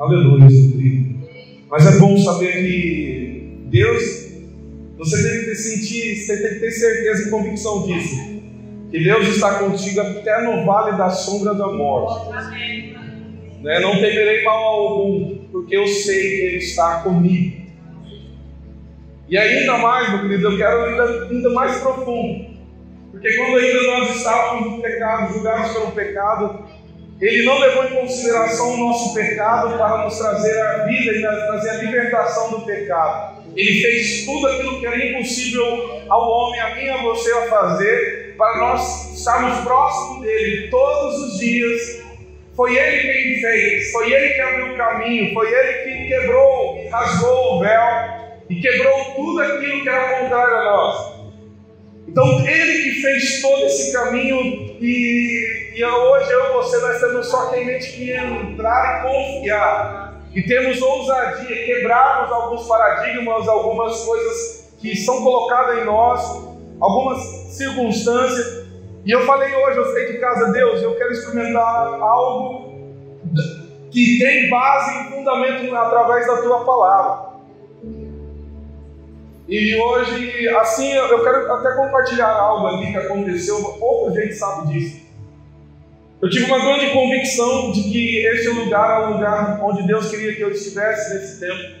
Aleluia, querido. Mas é bom saber que Deus, você tem que ter sentir, você tem que ter certeza e convicção disso. Que Deus está contigo até no vale da sombra da morte. Né? Não temerei mal algum, porque eu sei que Ele está comigo. E ainda mais, meu querido, eu quero ainda, ainda mais profundo. Porque quando ainda nós estávamos no pecado, julgados pelo pecado, Ele não levou em consideração o nosso pecado para nos trazer a vida e trazer a libertação do pecado. Ele fez tudo aquilo que era impossível ao homem, a mim a você a fazer, para nós estarmos próximos dele todos os dias. Foi ele quem fez, foi ele que abriu o caminho, foi ele que quebrou rasgou o véu e quebrou tudo aquilo que era contrário a nós. Então, Ele que fez todo esse caminho, e, e hoje eu e você, nós temos só que que entrar e confiar, e temos ousadia, quebrarmos alguns paradigmas, algumas coisas que são colocadas em nós, algumas circunstâncias. E eu falei hoje, eu sei de casa, Deus, eu quero experimentar algo que tem base e fundamento através da tua palavra. E hoje, assim, eu quero até compartilhar algo ali que aconteceu, pouca gente sabe disso. Eu tive uma grande convicção de que esse lugar é o lugar onde Deus queria que eu estivesse nesse tempo.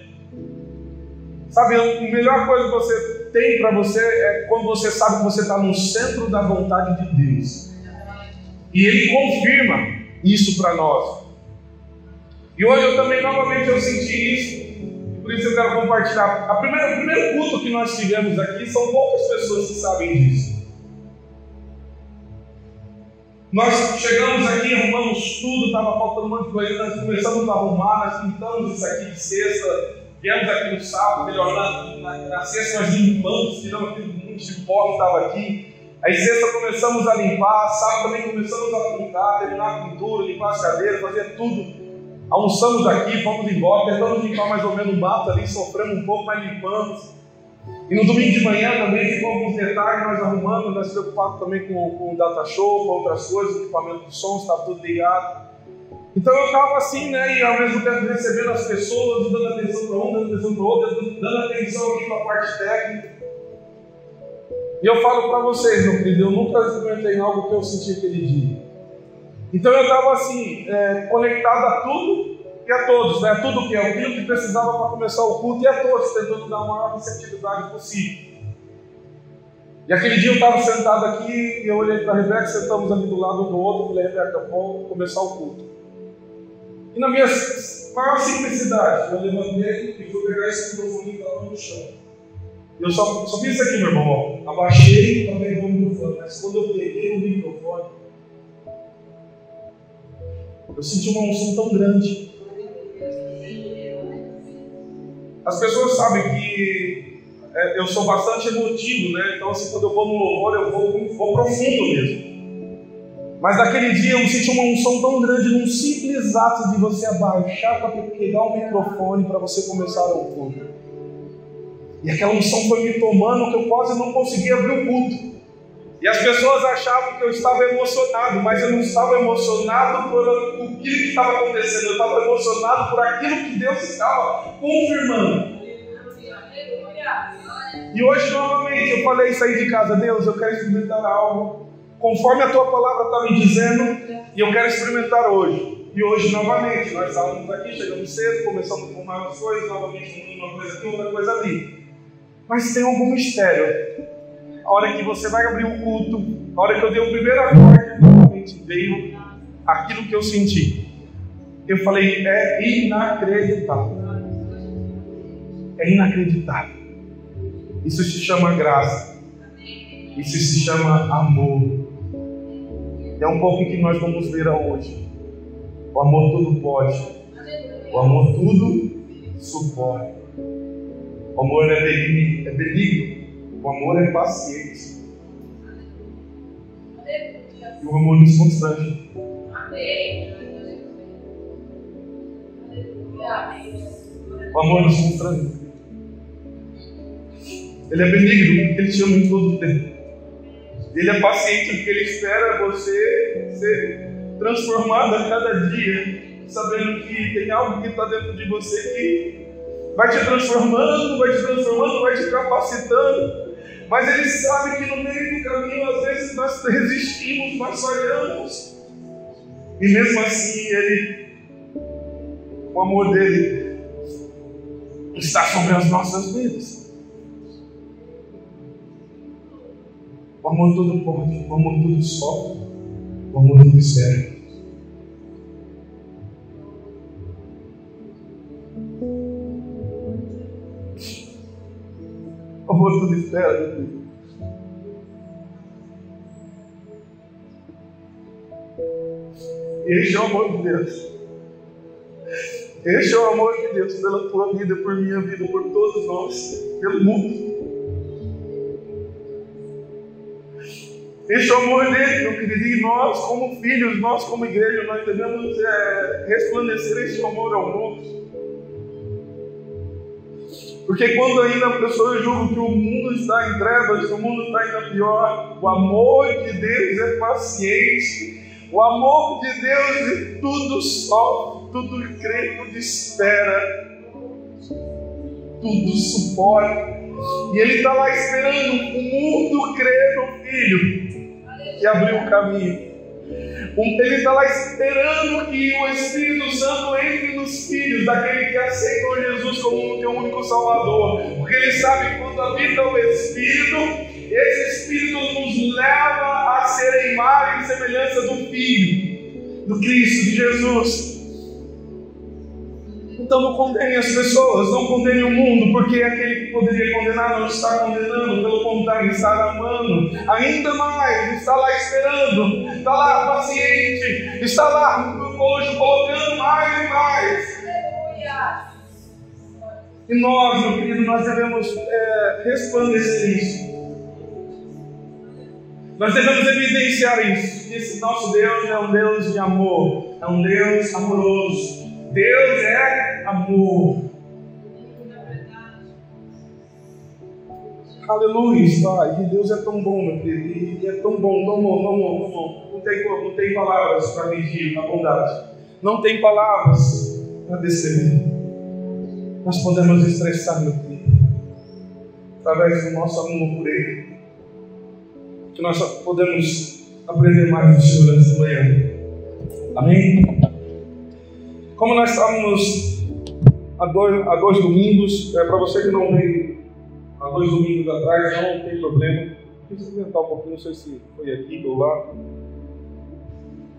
Sabe, a melhor coisa que você tem para você é quando você sabe que você está no centro da vontade de Deus. E Ele confirma isso para nós. E hoje eu também novamente eu senti isso. Por isso eu quero compartilhar. O primeiro culto que nós tivemos aqui são poucas pessoas que sabem disso. Nós chegamos aqui, arrumamos tudo, estava faltando um monte de coisa, nós começamos a arrumar, nós pintamos isso aqui de sexta, viemos aqui no sábado, melhor, na, na, na sexta nós limpamos, tiramos aquele monte de pó que estava aqui. Aí sexta começamos a limpar, sábado também começamos a pintar, terminar a pintura, limpar as cadeiras, fazer tudo. Almoçamos aqui, fomos embora, tentamos limpar mais ou menos o mato ali, sofremos um pouco, mas limpamos. E no domingo de manhã também ficou alguns detalhes, nós arrumamos, nós preocupados também com, com o data show, com outras coisas, o equipamento de som, estava tudo ligado. Então eu estava assim, né, e ao mesmo tempo recebendo as pessoas, dando atenção para um, dando atenção para o outro, dando atenção aqui para a parte técnica. E eu falo para vocês, meu querido, eu nunca experimentei algo que eu senti aquele dia. Então eu estava assim, é, conectado a tudo e a todos, né? tudo que é aquilo que precisava para começar o culto e a todos, tentando dar a maior receptividade possível. E aquele dia eu estava sentado aqui e eu olhei para a Rebeca, sentamos ali do lado um do outro, falei, Rebeca, vamos começar o culto. E na minha maior simplicidade, eu levantei e fui pegar esse microfone que estava no chão. Eu só, só fiz isso aqui, meu irmão. Abaixei para pegar o microfone, mas quando eu peguei o microfone, eu senti uma unção tão grande. As pessoas sabem que é, eu sou bastante emotivo, né? Então, assim, quando eu vou no louvor, eu vou, vou profundo mesmo. Mas naquele dia eu senti uma unção tão grande num simples ato de você abaixar para pegar o microfone para você começar o culto. E aquela unção foi me tomando que eu quase não conseguia abrir o culto. E as pessoas achavam que eu estava emocionado, mas eu não estava emocionado por aquilo que estava acontecendo, eu estava emocionado por aquilo que Deus estava confirmando. E hoje, novamente, eu falei isso aí de casa, Deus, eu quero experimentar algo conforme a tua palavra está me dizendo, e eu quero experimentar hoje. E hoje, novamente, nós estávamos aqui, chegamos cedo, começamos com mais coisas, novamente uma coisa aqui, outra coisa ali. Mas tem algum mistério a hora que você vai abrir o culto, a hora que eu dei o primeiro acorde, realmente veio aquilo que eu senti. Eu falei, é inacreditável. É inacreditável. Isso se chama graça. Isso se chama amor. É um pouco que nós vamos ver hoje. O amor tudo pode. O amor tudo suporta. O amor é benigno. É benigno. O amor é paciente. E o amor nos constrange. O amor nos constrange. Ele é benigno porque ele te ama em todo o tempo. Ele é paciente porque ele espera você ser transformado a cada dia. sabendo que tem algo que está dentro de você que vai te transformando, vai te transformando, vai te capacitando. Mas ele sabe que no meio do caminho, às vezes, nós resistimos, nós falhamos. E mesmo assim, ele, o amor dele está sobre as nossas vidas. O amor todo pode, o amor todo sofre, o amor todo espera. O amor todo espera, meu filho. Este é o amor de Deus. Este é o amor de Deus pela tua vida, por minha vida, por todos nós, pelo mundo. Este é o amor dele, meu querido, e nós, como filhos, nós, como igreja, nós devemos é, resplandecer este amor ao mundo. Porque quando ainda a pessoa julga que o mundo está em trevas, que o mundo está ainda pior, o amor de Deus é paciente. O amor de Deus tudo sofre, tudo crê, tudo espera, tudo suporta. E Ele está lá esperando o mundo crer no Filho que abriu o caminho. Ele está lá esperando que o Espírito Santo entre nos filhos daquele que aceitou Jesus como o teu único Salvador. Porque ele sabe que quando habita o Espírito, esse Espírito nos leva a ser imagem e semelhança do Filho, do Cristo, de Jesus. Então não condene as pessoas, não condene o mundo, porque aquele que poderia condenar não está condenando, pelo contrário, está amando. Ainda mais, está lá esperando, está lá paciente, está lá hoje colocando mais e mais. E nós, meu querido, nós devemos é, resplandecer isso. Nós devemos evidenciar isso. Esse nosso Deus é um Deus de amor, é um Deus amoroso. Deus é amor. Aleluia, Pai. Deus é tão bom, meu querido. E é tão bom, tão bom, tão bom, tão bom. Não tem, não tem palavras para medir a bondade. Não tem palavras para descrever. Nós podemos expressar, meu querido, através do nosso amor por Ele. Que nós podemos aprender mais do Senhor essa manhã. Amém? Como nós estávamos há dois, há dois domingos, é, para você que não veio há dois domingos atrás, não tem problema. Deixa eu um pouquinho, não sei se foi aqui ou lá.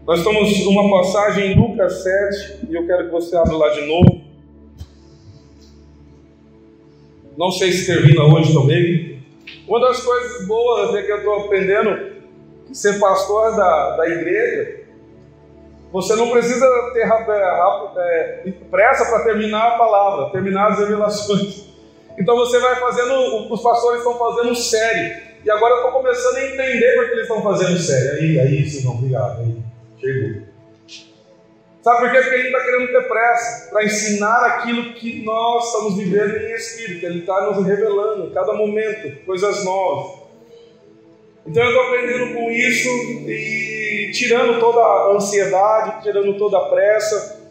Nós estamos numa passagem em Lucas 7, e eu quero que você abra lá de novo. Não sei se termina hoje também. Uma das coisas boas é que eu estou aprendendo que ser pastor da, da igreja você não precisa ter é, pressa para terminar a palavra, terminar as revelações. Então você vai fazendo, os pastores estão fazendo série. E agora eu estou começando a entender por que eles estão fazendo série. Aí, aí, Senhor, obrigado. Aí, chegou. Sabe por quê? Porque ele está querendo ter pressa para ensinar aquilo que nós estamos vivendo em espírito. Ele está nos revelando, cada momento, coisas novas. Então eu estou aprendendo com isso e tirando toda a ansiedade, tirando toda a pressa,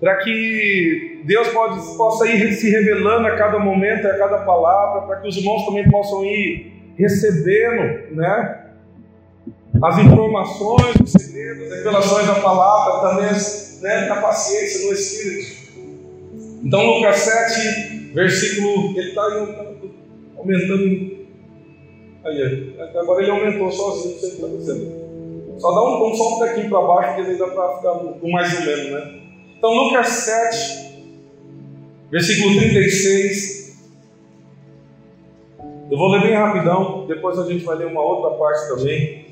para que Deus pode, possa ir se revelando a cada momento, a cada palavra, para que os irmãos também possam ir recebendo, né? As informações, os segredos, as revelações da palavra, também né, da paciência no Espírito. Então, Lucas 7, versículo, ele está aumentando Aí, agora ele aumentou sozinho, não sei o que está acontecendo. Só dá um, um só um pouquinho para baixo, que ele dá para ficar no mais ou menos, né? Então, Lucas 7, versículo 36. Eu vou ler bem rapidão, depois a gente vai ler uma outra parte também.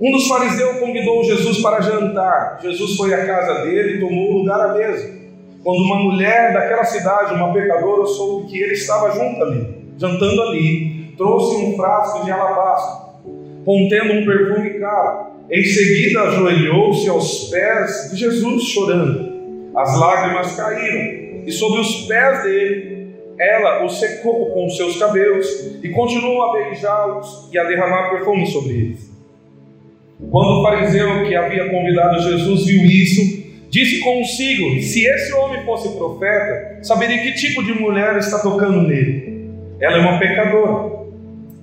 Um dos fariseus convidou Jesus para jantar. Jesus foi à casa dele e tomou o lugar à mesa. Quando uma mulher daquela cidade, uma pecadora, soube que ele estava junto ali, jantando ali, trouxe um frasco de alabastro, contendo um perfume caro. Em seguida, ajoelhou-se aos pés de Jesus, chorando. As lágrimas caíram, e sobre os pés dele, ela o secou com seus cabelos, e continuou a beijá-los e a derramar perfume sobre eles. Quando o fariseu que havia convidado Jesus viu isso, Disse consigo: se esse homem fosse profeta, saberia que tipo de mulher está tocando nele. Ela é uma pecadora.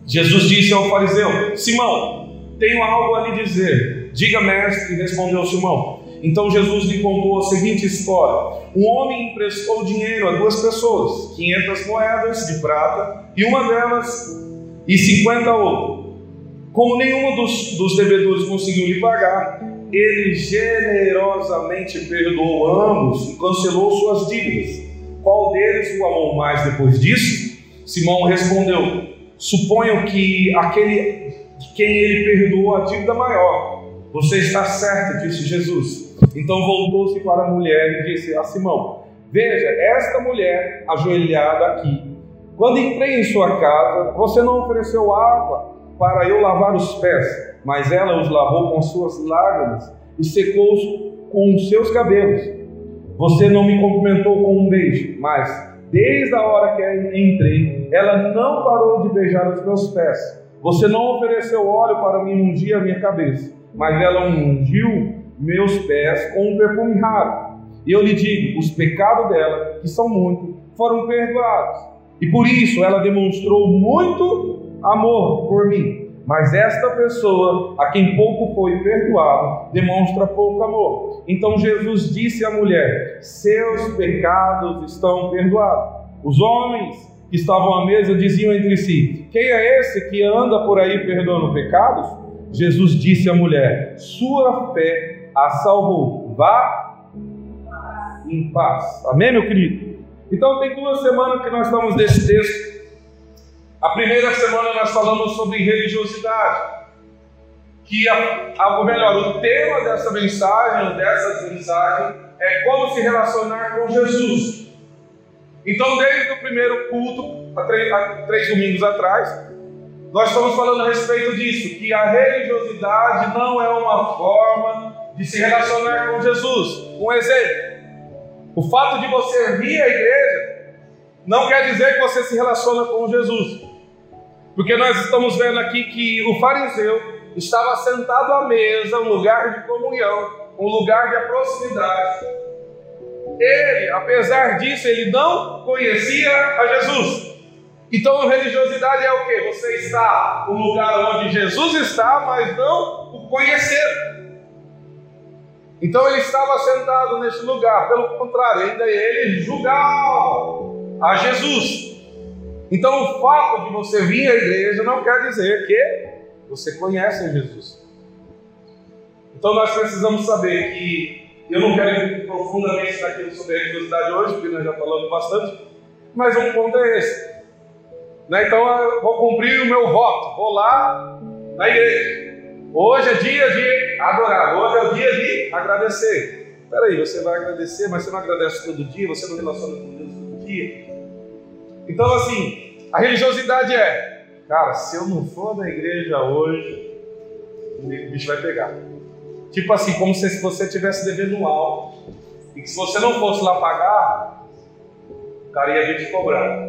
Jesus disse ao fariseu: Simão, tenho algo a lhe dizer. Diga, mestre, respondeu Simão. Então Jesus lhe contou a seguinte história: Um homem emprestou dinheiro a duas pessoas, 500 moedas de prata e uma delas e 50 outras. Como nenhum dos, dos devedores conseguiu lhe pagar, ele generosamente perdoou ambos e cancelou suas dívidas. Qual deles o amou mais depois disso? Simão respondeu: Suponho que aquele de quem ele perdoou a dívida maior. Você está certo, disse Jesus. Então voltou-se para a mulher e disse a Simão: Veja, esta mulher ajoelhada aqui. Quando entrei em sua casa, você não ofereceu água para eu lavar os pés mas ela os lavou com suas lágrimas e secou-os com seus cabelos. Você não me cumprimentou com um beijo, mas desde a hora que entrei, ela não parou de beijar os meus pés. Você não ofereceu óleo para me ungir a minha cabeça, mas ela ungiu meus pés com um perfume raro. E eu lhe digo: os pecados dela, que são muitos, foram perdoados. E por isso ela demonstrou muito amor por mim. Mas esta pessoa, a quem pouco foi perdoado, demonstra pouco amor. Então Jesus disse à mulher: Seus pecados estão perdoados. Os homens que estavam à mesa diziam entre si: Quem é esse que anda por aí perdoando pecados? Jesus disse à mulher: Sua fé a salvou. Vá em paz. Amém, meu querido? Então, tem duas semanas que nós estamos nesse texto. A primeira semana nós falamos sobre religiosidade. Que, a, ou melhor, o tema dessa mensagem, ou dessas mensagens, é como se relacionar com Jesus. Então, desde o primeiro culto, há três, há três domingos atrás, nós estamos falando a respeito disso, que a religiosidade não é uma forma de se relacionar com Jesus. Um exemplo: o fato de você vir à igreja não quer dizer que você se relaciona com Jesus. Porque nós estamos vendo aqui que o fariseu estava sentado à mesa, um lugar de comunhão, um lugar de proximidade. Ele, apesar disso, ele não conhecia a Jesus. Então, religiosidade é o que? Você está no lugar onde Jesus está, mas não o conhecer. Então, ele estava sentado nesse lugar. Pelo contrário, ainda ele julgava a Jesus. Então, o fato de você vir à igreja não quer dizer que você conhece Jesus. Então, nós precisamos saber que eu não quero ir profundamente naquilo sobre a religiosidade hoje, porque nós já falamos bastante, mas um ponto é esse. Né? Então, eu vou cumprir o meu voto, vou lá na igreja. Hoje é dia de adorar, hoje é o dia de agradecer. Espera aí, você vai agradecer, mas você não agradece todo dia, você não relaciona com Deus todo dia. Então, assim, a religiosidade é, cara, se eu não for na igreja hoje, o bicho vai pegar. Tipo assim, como se você estivesse devendo algo, e que se você não fosse lá pagar, o cara ia vir te cobrar.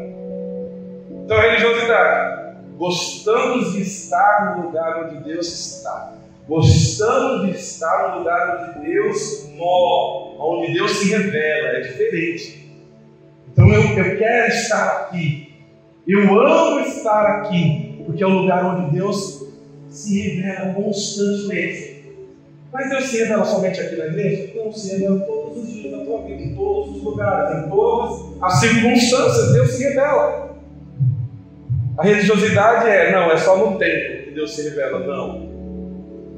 Então, religiosidade. Gostamos de estar no lugar onde Deus está. Gostamos de estar no lugar onde Deus mora, onde Deus se revela. É diferente. Então eu, eu quero estar aqui. Eu amo estar aqui, porque é o lugar onde Deus se revela constantemente. Mas Deus se revela somente aqui na igreja? Não, se revela todos os dias na tua vida, em todos os lugares, em todas as circunstâncias, Deus se revela. A religiosidade é, não, é só no templo que Deus se revela, não.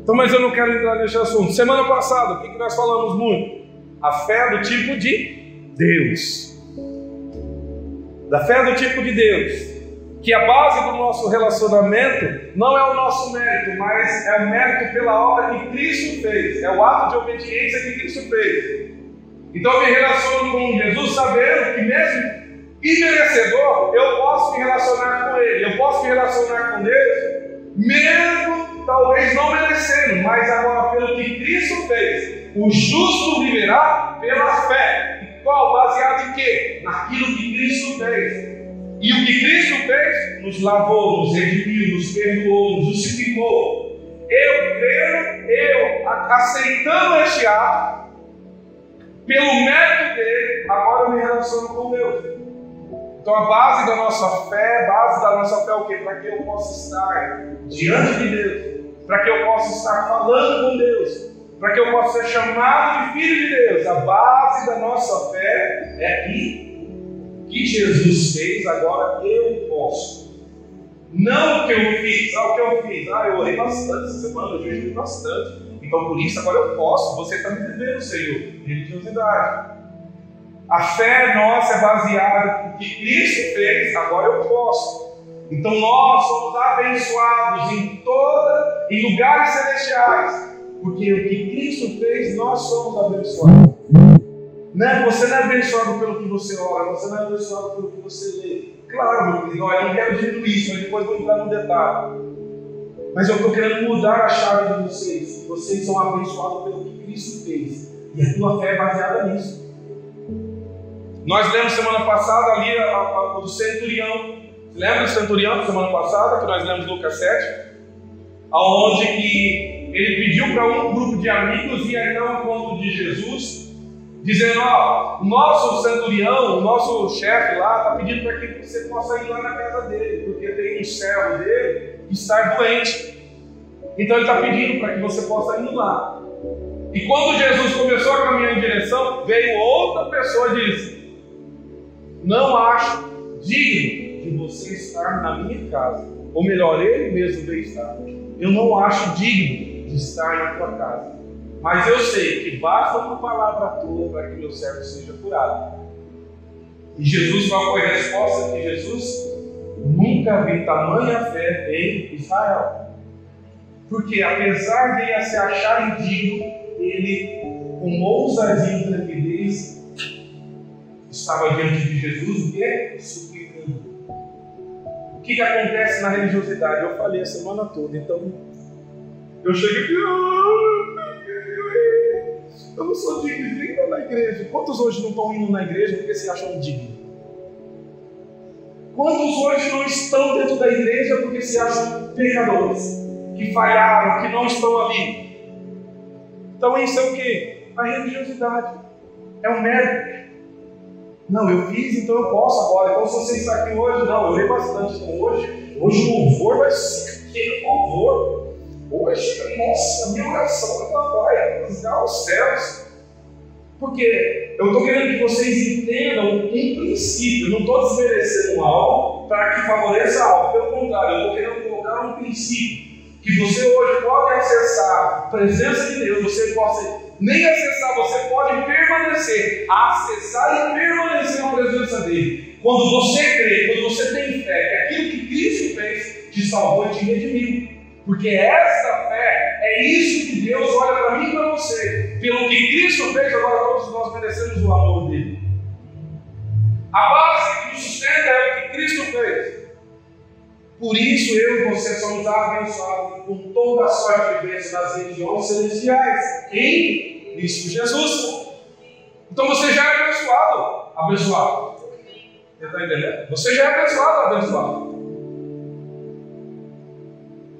Então, mas eu não quero entrar nesse assunto. Semana passada, o que nós falamos muito? A fé do tipo de Deus da fé do tipo de Deus, que a base do nosso relacionamento não é o nosso mérito, mas é o mérito pela obra que Cristo fez, é o ato de obediência que Cristo fez. Então eu me relaciono com Jesus sabendo que mesmo imerecedor, eu posso me relacionar com Ele, eu posso me relacionar com Deus, mesmo talvez não merecendo, mas agora pelo que Cristo fez. O justo viverá pela fé. Qual? Baseado em quê? Naquilo que Cristo fez. E o que Cristo fez? Nos lavou, nos redimiu, nos perdoou, nos justificou. Eu creio, eu aceitando este ato, Pelo mérito dele, agora eu me relaciono com Deus. Então a base da nossa fé, base da nossa fé é o quê? Para que eu possa estar diante de Deus, para que eu possa estar falando com Deus, para que eu possa ser chamado de filho de Deus. A base da nossa fé é que que Jesus fez, agora eu posso. Não o que eu fiz, ah, o que eu fiz, ah, eu orei bastante essa semana, eu jejuei bastante. Então por isso agora eu posso. Você está me devendo, Senhor, religiosidade. A fé nossa é baseada no que Cristo fez, agora eu posso. Então nós somos abençoados em toda, em lugares celestiais, porque o que Cristo fez, nós somos abençoados. Né? Você não é abençoado pelo que você ora, você não é abençoado pelo que você lê. Claro, meu eu não quero dizer isso, mas depois vou entrar no detalhe. Mas eu estou querendo mudar a chave de vocês. Vocês são abençoados pelo que Cristo fez. E a tua fé é baseada nisso. Nós lemos semana passada ali a, a, a do centurião. Lembra do centurião semana passada, que nós lemos Lucas 7? Onde que ele pediu para um grupo de amigos ir até o encontro de Jesus dizendo: Ó, nosso centurião, o nosso chefe lá, está pedindo para que você possa ir lá na casa dele, porque tem um servo dele que está doente. Então ele está pedindo para que você possa ir lá. E quando Jesus começou a caminhar em direção, veio outra pessoa e disse: Não acho digno de você estar na minha casa. Ou melhor, ele mesmo veio estar. Eu não acho digno de estar na tua casa. Mas eu sei que basta uma palavra tua para que meu servo seja curado. E Jesus, qual foi a resposta de Jesus? Nunca vi tamanha fé em Israel. Porque apesar de ele se achar indigno, ele, com ousadia e tranquilidez, estava diante de Jesus o que? Suplicando. O que, que acontece na religiosidade? Eu falei a semana toda, então eu chego aqui. Ah, eu não sou digno de ir na igreja. Quantos hoje não estão indo na igreja porque se acham dignos? Quantos hoje não estão dentro da igreja porque se acham pecadores, que falharam, que não estão ali? Então isso é o que? A religiosidade. É o mérito. Não, eu fiz, então eu posso agora. Então se você está aqui hoje, não, eu leio bastante. Então hoje, hoje o louvor vai ser que louvor. Hoje, nossa, minha oração vai rasgar os céus. Porque eu estou querendo que vocês entendam um princípio. Eu não estou desmerecendo algo para que favoreça algo. Pelo contrário, eu estou querendo colocar um princípio. Que você hoje pode acessar a presença de Deus, você pode nem acessar, você pode permanecer, acessar e permanecer na presença dele. Quando você crê, quando você tem fé, que aquilo que Cristo fez te salvou e te redimiu. Porque essa fé é isso que Deus olha para mim e para você. Pelo que Cristo fez, agora todos nós merecemos o amor dele. A base que nos sustenta é o que Cristo fez. Por isso eu e você somos abençoados com toda a sorte de bênção nas regiões celestiais em Cristo Jesus. Então você já é abençoado. Abençoado. Você está entendendo? Você já é abençoado, abençoado.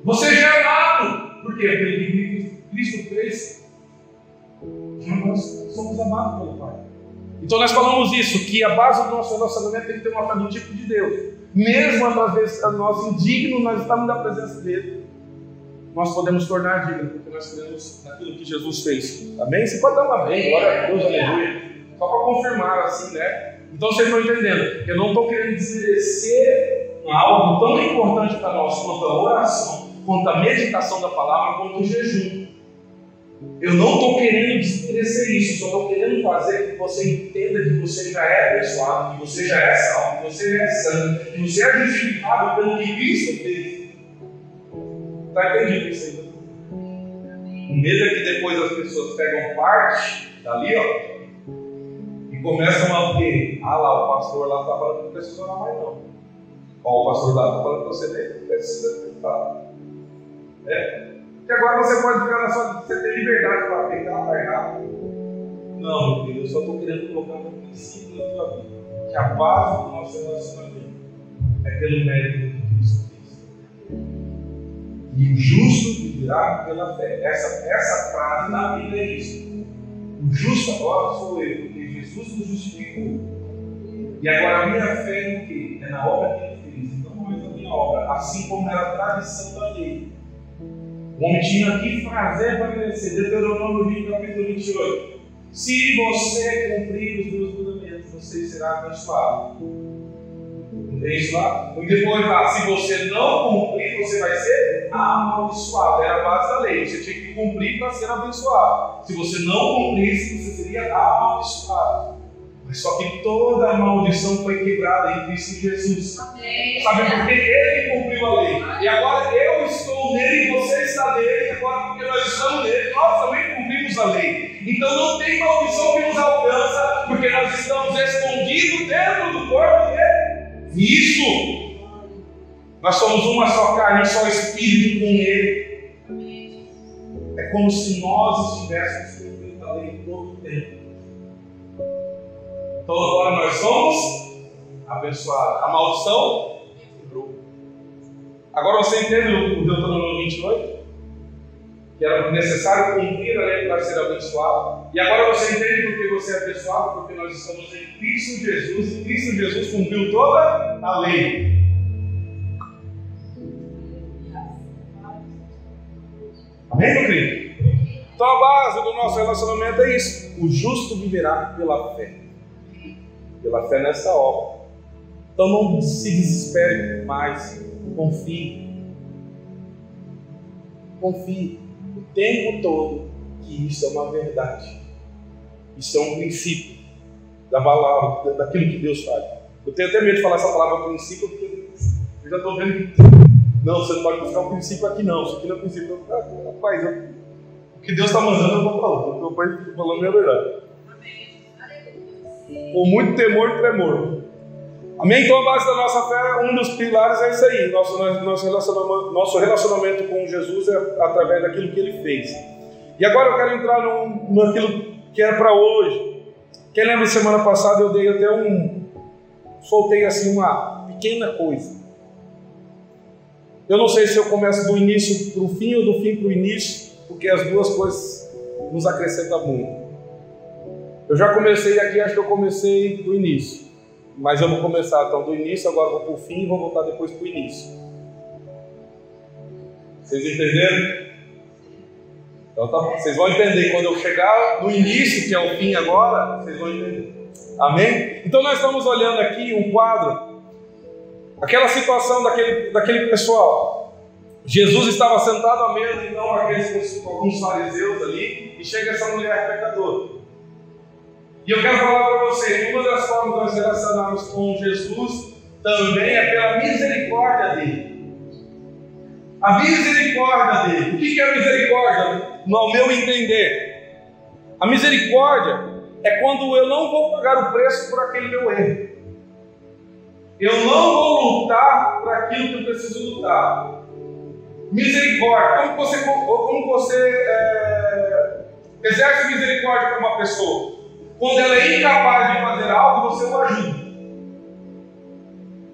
Você já é amado. Por quê? Porque que Cristo fez. Nós somos amados pelo Pai. Então nós falamos isso, que a base do nosso relacionamento tem que ter uma do tipo de Deus. Mesmo às vezes nós indignos, nós estamos na presença dele. Nós podemos tornar dignos, porque nós cremos naquilo que Jesus fez. Amém? Você pode dar um amém, glória a Deus, aleluia. Só para confirmar assim, né? Então vocês estão entendendo. Eu não estou querendo desmerecer algo tão importante para nós quanto a oração quanto a meditação da palavra, quanto o jejum. Eu não estou querendo descrescer isso, só estou querendo fazer que você entenda que você já é abençoado, que você já é salvo, que você é santo, que você é justificado pelo que Cristo fez. Está entendido isso aí? O medo é que depois as pessoas pegam parte dali, ó, e começam a ver, ah lá, o pastor lá está falando que não precisa orar mais não. Ó, o pastor lá está falando que você precisa tentar. É. Que agora você pode ficar na sua. Você tem liberdade para pegar, para errar. Não, meu Deus, eu só estou querendo colocar um princípio na tua vida. Que a base do nosso relacionamento é pelo mérito de Cristo. E o justo viverá pela fé. Essa, essa frase na Bíblia é isso. O justo agora sou eu, porque Jesus nos justificou. E agora a minha fé é no quê? É na obra que ele fez. Então não é a minha obra, assim como era a tradição da lei. O homem tinha que fazer para merecer. Deuteronômio 20, capítulo 28. Se você cumprir os meus mandamentos, você será abençoado. Isso lá? E depois lá, se você não cumprir, você vai ser amaldiçoado. Era a base da lei. Você tinha que cumprir para ser abençoado. Se você não cumprisse, você seria amaldiçoado. Mas só que toda a maldição foi quebrada em Cristo Jesus. Amém. Sabe por quê? Ele cumpriu a lei. E agora eu estou nele você está nele. E agora, porque nós estamos nele, nós também cumprimos a lei. Então não tem maldição que nos alcança, porque nós estamos escondidos dentro do corpo dele. Isso! Nós somos uma só carne, um só espírito com Ele. É como se nós estivéssemos cumprindo a lei todo o tempo. Então agora nós somos abençoados. A maldição. Agora você entende o Deuteronômio 28? Que era necessário cumprir a lei para ser abençoado. E agora você entende por que você é abençoado? Porque nós estamos em Cristo Jesus e Cristo Jesus cumpriu toda a lei. Amém, meu querido? Então a base do nosso relacionamento é isso: o justo viverá pela fé, pela fé nessa obra. Então não se desespere mais, confie. Confie o tempo todo que isso é uma verdade. Isso é um princípio da palavra, daquilo que Deus faz. Eu tenho até medo de falar essa palavra princípio, porque eu já estou vendo que. Não, você não pode buscar um princípio aqui, não. Isso aqui não é princípio. Rapaz, eu, o que Deus está mandando, eu vou falar. Meu pai está falando a verdade. Com muito temor e tremor. Amém? Então, a base da nossa fé, um dos pilares é isso aí. Nosso, nosso, relacionamento, nosso relacionamento com Jesus é através daquilo que ele fez. E agora eu quero entrar no, naquilo que é para hoje. Quem lembra semana passada eu dei até um. soltei assim uma pequena coisa. Eu não sei se eu começo do início para o fim ou do fim para o início, porque as duas coisas nos acrescentam muito. Eu já comecei aqui, acho que eu comecei do início. Mas eu vou começar então do início, agora vou para o fim e vou voltar depois para o início. Vocês entenderam? Então tá, vocês vão entender quando eu chegar no início, que é o fim agora, vocês vão entender. Amém? Então nós estamos olhando aqui um quadro, aquela situação daquele, daquele pessoal. Jesus estava sentado à mesa, então, aqueles, alguns fariseus ali, e chega essa mulher pecadora. E eu quero falar para você, uma das formas de nós relacionarmos com Jesus também é pela misericórdia dele. A misericórdia dele. O que é a misericórdia? No meu entender, a misericórdia é quando eu não vou pagar o preço por aquele meu erro. Eu não vou lutar por aquilo que eu preciso lutar. Misericórdia. Como você, como você é, exerce misericórdia para uma pessoa? Quando ela é incapaz de fazer algo, você o ajuda.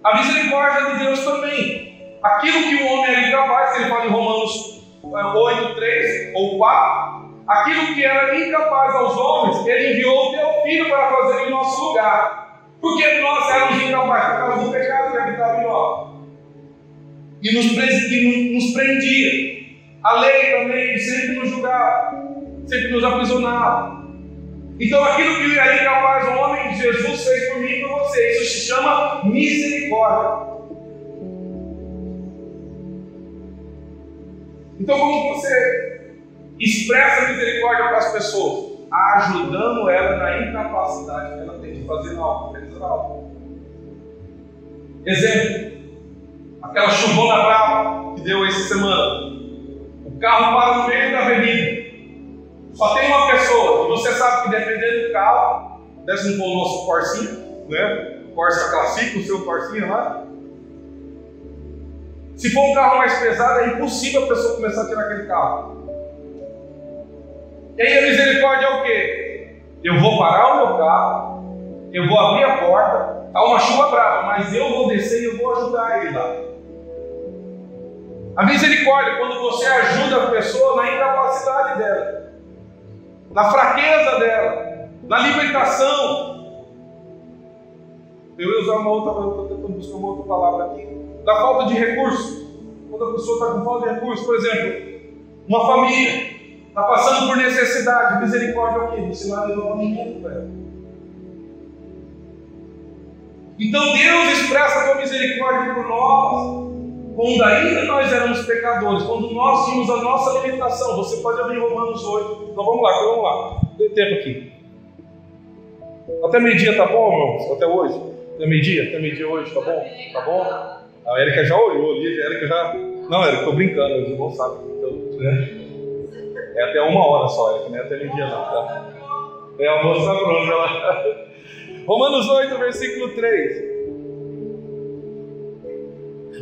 A misericórdia de Deus também. Aquilo que o homem era incapaz, que ele fala em Romanos 8, 3 ou 4, aquilo que era incapaz aos homens, ele enviou o teu filho para fazer em nosso lugar. Porque nós éramos incapazes por causa do pecado que habitava em nós. E nos, e nos prendia. A lei também sempre nos julgava, sempre nos aprisionava. Então aquilo que era incapaz o homem, Jesus fez por mim e por você. Isso se chama misericórdia. Então, como você expressa misericórdia para as pessoas? Ajudando ela na incapacidade que ela tem de fazer algo, realizar algo. Exemplo: aquela chuvona brava que deu essa semana. O carro para no meio da avenida. Só tem uma pessoa, e você sabe que dependendo do carro, não for o nosso Corsinha, né? Corsa Classic, o seu Corsinha lá, se for um carro mais pesado, é impossível a pessoa começar a tirar aquele carro. E aí a misericórdia é o quê? Eu vou parar o meu carro, eu vou abrir a porta, está uma chuva brava, mas eu vou descer e eu vou ajudar ele lá. A misericórdia, quando você ajuda a pessoa na incapacidade dela. Na fraqueza dela, na libertação. Eu ia usar uma outra, estou tentando buscar uma outra palavra aqui, da falta de recursos. Quando a pessoa está com falta de recursos, por exemplo, uma família está passando por necessidade, misericórdia é o quê? Você vai levar alimento para ela. Então Deus expressa a sua misericórdia por nós, quando ainda nós éramos pecadores, quando nós tínhamos a nossa limitação. Você pode abrir Romanos 8. Então vamos lá, vamos lá. Dê tempo aqui. Até meio-dia tá bom, irmãos? Até hoje? Até meio-dia? Até meio-dia hoje, tá bom? Tá bom? A Erika já olhou ali, a Erika já. Não, Erika, tô brincando, os irmãos sabem. Então, né? É até uma hora só, Erika, não é até meio-dia não, tá? É, a moça tá pronta lá. Romanos 8, versículo 3.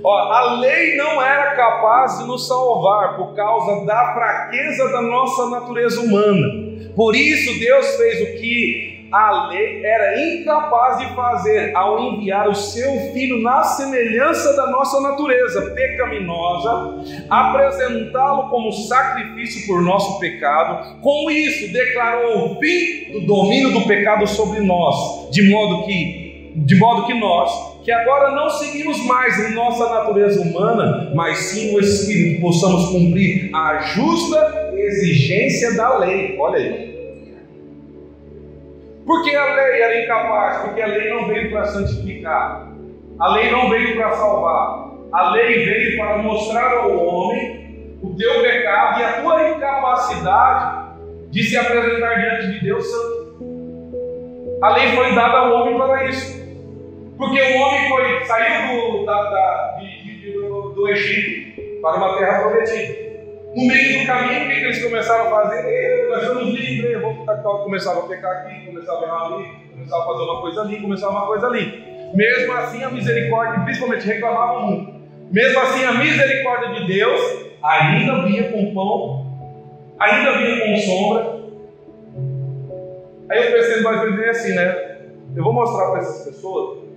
Ó, a lei não era capaz de nos salvar por causa da fraqueza da nossa natureza humana. Por isso, Deus fez o que a lei era incapaz de fazer ao enviar o seu filho na semelhança da nossa natureza pecaminosa, apresentá-lo como sacrifício por nosso pecado. Com isso, declarou o fim do domínio do pecado sobre nós, de modo que de modo que nós, que agora não seguimos mais em nossa natureza humana, mas sim o Espírito, possamos cumprir a justa exigência da lei. Olha aí. Porque a lei era incapaz, porque a lei não veio para santificar, a lei não veio para salvar, a lei veio para mostrar ao homem o teu pecado e a tua incapacidade de se apresentar diante de Deus santo. A lei foi dada ao homem para isso. Porque o homem foi, saiu do, da, da, de, do, do, Egito para uma terra prometida. No meio do caminho, o que, eles começaram a fazer? Nós somos livres, vamos começavam a pecar aqui, começavam a errar ali, começavam a fazer uma coisa ali, começavam uma coisa ali. Mesmo assim, a misericórdia, principalmente reclamavam muito. Mesmo assim, a misericórdia de Deus ainda vinha com pão, ainda vinha com sombra. Aí eu pensei, nós dizer assim, né? Eu vou mostrar para essas pessoas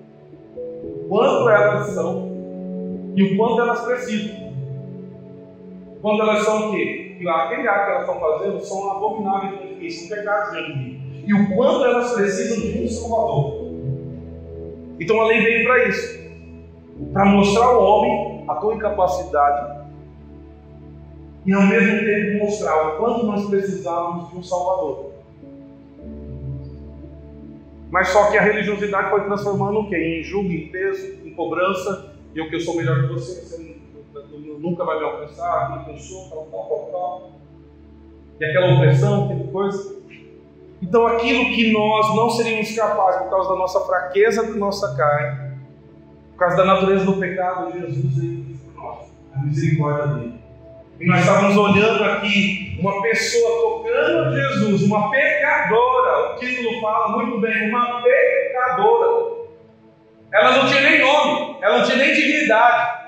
quanto elas são e o quanto elas precisam. Quando elas são o quê? Que aquele ato que elas estão fazendo são abomináveis diante de mim, são pecados de mim. E o quanto elas precisam de um Salvador. Então a lei veio para isso para mostrar ao homem a tua incapacidade e ao mesmo tempo mostrar o quanto nós precisávamos de um Salvador. Mas só que a religiosidade foi transformando o quê? Em julgo, em peso, em cobrança. E o que eu sou melhor que você, você nunca vai me alcançar, quem eu sou, tal, tal, tal, tal. E aquela opressão, aquela coisa. Então aquilo que nós não seríamos capazes por causa da nossa fraqueza da nossa carne, por causa da natureza do pecado, Jesus veio por nós, a misericórdia dele. E nós estávamos olhando aqui uma pessoa tocando Jesus, uma pecadora. O título fala muito bem, uma pecadora. Ela não tinha nem nome, ela não tinha nem dignidade.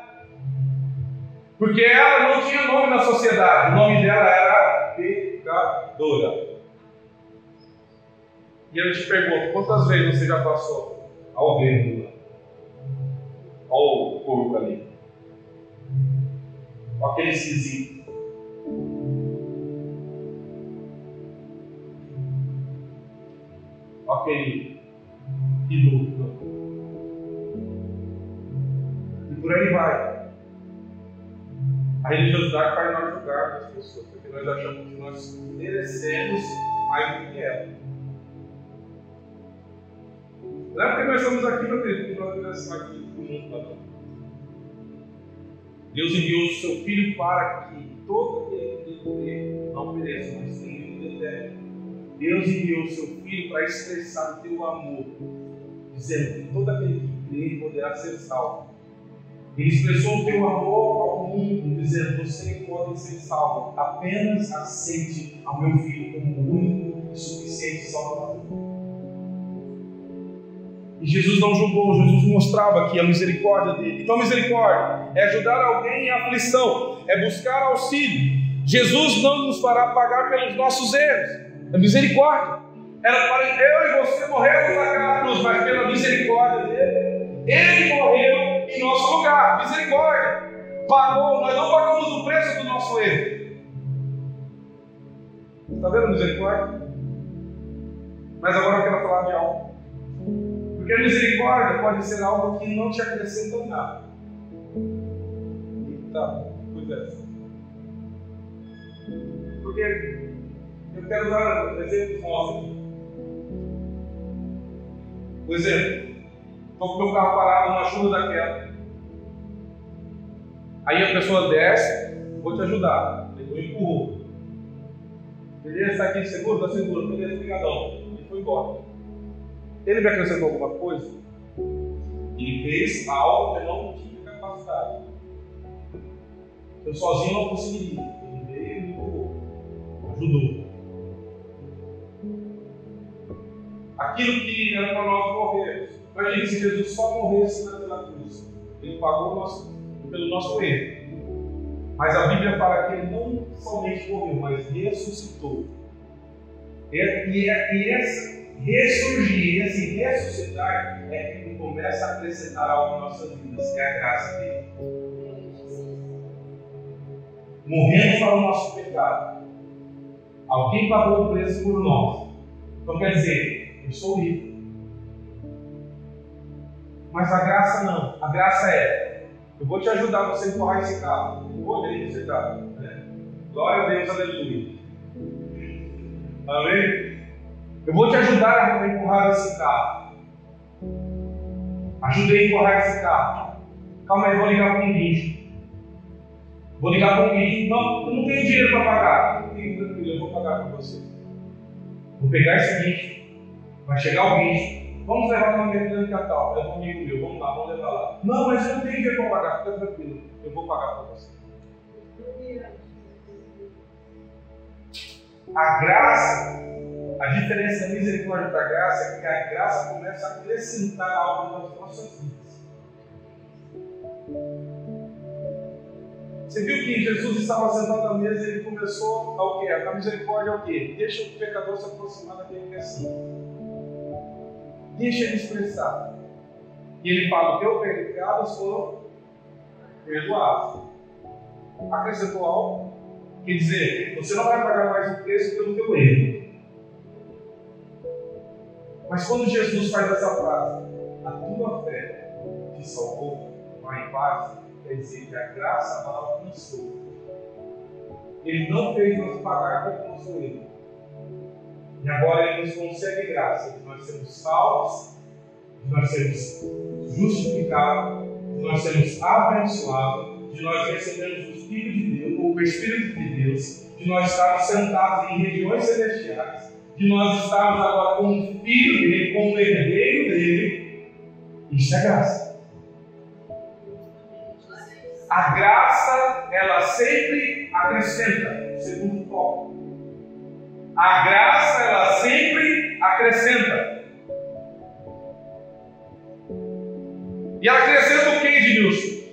Porque ela não tinha nome na sociedade. O nome dela era pecadora. E eu te pergunto, quantas vezes você já passou alguém Olha o corpo ali com aquele esquisito. Com aquele piloto. E por aí vai. A religiosidade faz nós julgar as pessoas, porque nós achamos que nós merecemos mais do que ela. Não é porque nós estamos aqui, meu querido, que nós merecemos mais do Deus enviou o seu Filho para que todo aquele que crê não pereça, mas tenha vida eterna. Deus enviou o seu Filho para expressar o teu amor, dizendo que todo aquele que crê poderá ser salvo. Ele expressou o teu amor ao mundo, dizendo: Você pode ser salvo, apenas aceite ao meu Filho como o único e suficiente Salvador. E Jesus não julgou, Jesus mostrava aqui a misericórdia dele. Então, misericórdia é ajudar alguém em aflição, é buscar auxílio. Jesus não nos fará pagar pelos nossos erros. É misericórdia. Era para eu e você morrermos naquela cruz, mas pela misericórdia dele, ele morreu em nosso lugar. Misericórdia. Pagou, nós não pagamos o preço do nosso erro. Está vendo misericórdia? Mas agora eu quero falar de algo. Porque a misericórdia pode ser algo que não te acrescenta nada. Tá, pois é. Porque eu quero dar exemplos nossos. Por exemplo, estou com o meu carro parado numa chuva daquela. Aí a pessoa desce, vou te ajudar. Eu empurro. Beleza, está aqui seguro? Está seguro. Beleza, obrigadão. E foi embora. Ele me acrescentou alguma coisa? Ele fez algo que eu não tinha capacidade. Eu sozinho não conseguiria. Ele veio e me. Ajudou. Aquilo que era para nós morrermos. Imagine se Jesus só morresse naquela cruz. Ele pagou nosso, pelo nosso erro. Mas a Bíblia fala que ele não somente morreu, mas ressuscitou. E, e, e esse ressurgir, esse ressuscitar, é que ele começa a acrescentar algo em nossas vidas, que é a graça dele. Morrendo para o nosso pecado. Alguém pagou o preço por nós. Então quer dizer, eu sou livre. Mas a graça não. A graça é: eu vou te ajudar você empurrar esse carro. Eu vou ver esse carro. Né? Glória a Deus, aleluia. Amém? Eu vou te ajudar a empurrar esse carro. Ajudei a empurrar esse carro. Calma aí, vou ligar para um guincho. Vou ligar para um guincho. Não, eu não tenho dinheiro para pagar. Fique tranquilo, eu vou pagar para você. Vou pegar esse guincho. Vai chegar o guincho. Vamos levar uma mercadoria de Natal. É um amigo meu. Vamos lá, vamos levar lá. Não, mas eu não tenho dinheiro para pagar. Fica tranquilo. Eu vou pagar para você. A graça, a diferença da misericórdia da graça é que a graça começa a acrescentar algo nas nossas vidas. Você viu que Jesus estava sentado à mesa e ele começou ao quê? A misericórdia é o quê? Deixa o pecador se aproximar daquele que é assim. Deixa ele expressar. E ele fala: o teu pecados foram perdoados. Acrescentou algo? Quer dizer, você não vai pagar mais o preço pelo teu erro. Mas quando Jesus faz essa frase, a tua fé te salvou, vai em paz, quer dizer que a graça ela alcançou. Ele não fez nós pagar pelo nosso erro. E agora ele nos concede graça de nós sermos salvos, de nós sermos justificados, de nós sermos abençoados, de nós recebermos o Espírito de Deus, ou o Espírito de Deus, de nós estarmos sentados em regiões celestiais, de nós estarmos agora com o filho dele, com o herdeiro dele. Isso é graça. A graça, ela sempre acrescenta, segundo tópico. A graça, ela sempre acrescenta. E acrescenta o que, Edilson?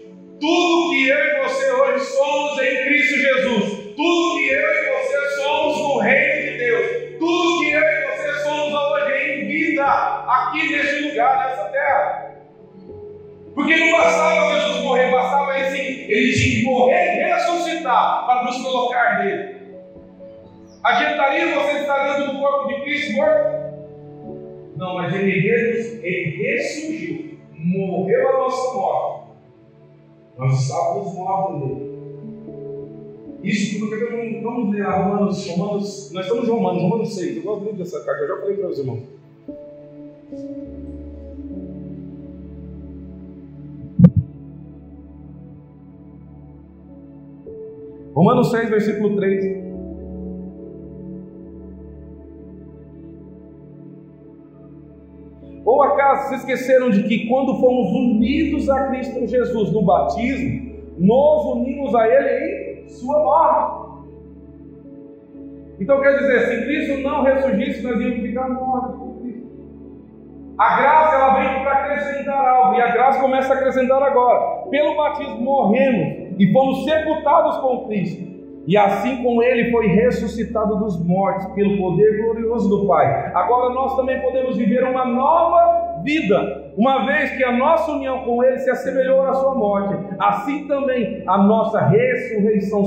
Tudo que eu e você hoje somos em Cristo Jesus. Tudo que eu e aqui neste lugar, nessa terra. Porque não bastava Jesus morrer, bastava ele, ele tinha que morrer e ressuscitar para nos colocar nele. Adiantaria você estar dentro do corpo de Cristo morto? Não, mas ele, ele ressurgiu, morreu a nossa morte. Nós estávamos mortos nele. Isso porque vamos ler Romanos, Romanos, nós estamos em Romanos, Romanos 6. Eu gosto muito dessa carta, eu já falei para os irmãos. Romanos 6, versículo 3. Ou acaso se esqueceram de que quando fomos unidos a Cristo Jesus no batismo, nos unimos a Ele em Sua morte? Então quer dizer, se Cristo não ressurgisse, nós íamos ficar mortos. A graça ela vem para acrescentar algo, e a graça começa a acrescentar agora. Pelo batismo morremos e fomos sepultados com Cristo. E assim como ele foi ressuscitado dos mortos pelo poder glorioso do Pai, agora nós também podemos viver uma nova vida, uma vez que a nossa união com ele se assemelhou à sua morte, assim também a nossa ressurreição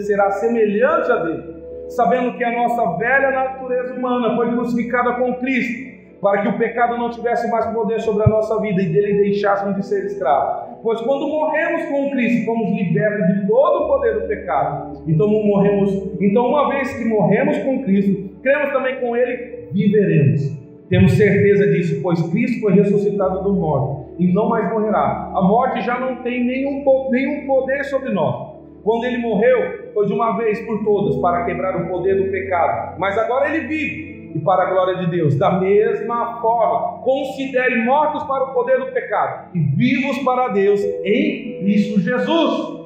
será semelhante a dele. sabendo que a nossa velha natureza humana foi crucificada com Cristo para que o pecado não tivesse mais poder sobre a nossa vida e dele deixássemos de ser escravos. Pois quando morremos com Cristo, fomos libertos de todo o poder do pecado. Então morremos, então uma vez que morremos com Cristo, cremos também com ele, viveremos. Temos certeza disso, pois Cristo foi ressuscitado do morto e não mais morrerá. A morte já não tem nenhum, nenhum poder sobre nós. Quando ele morreu, foi de uma vez por todas para quebrar o poder do pecado. Mas agora ele vive e para a glória de Deus. Da mesma forma, considere mortos para o poder do pecado e vivos para Deus em Cristo Jesus.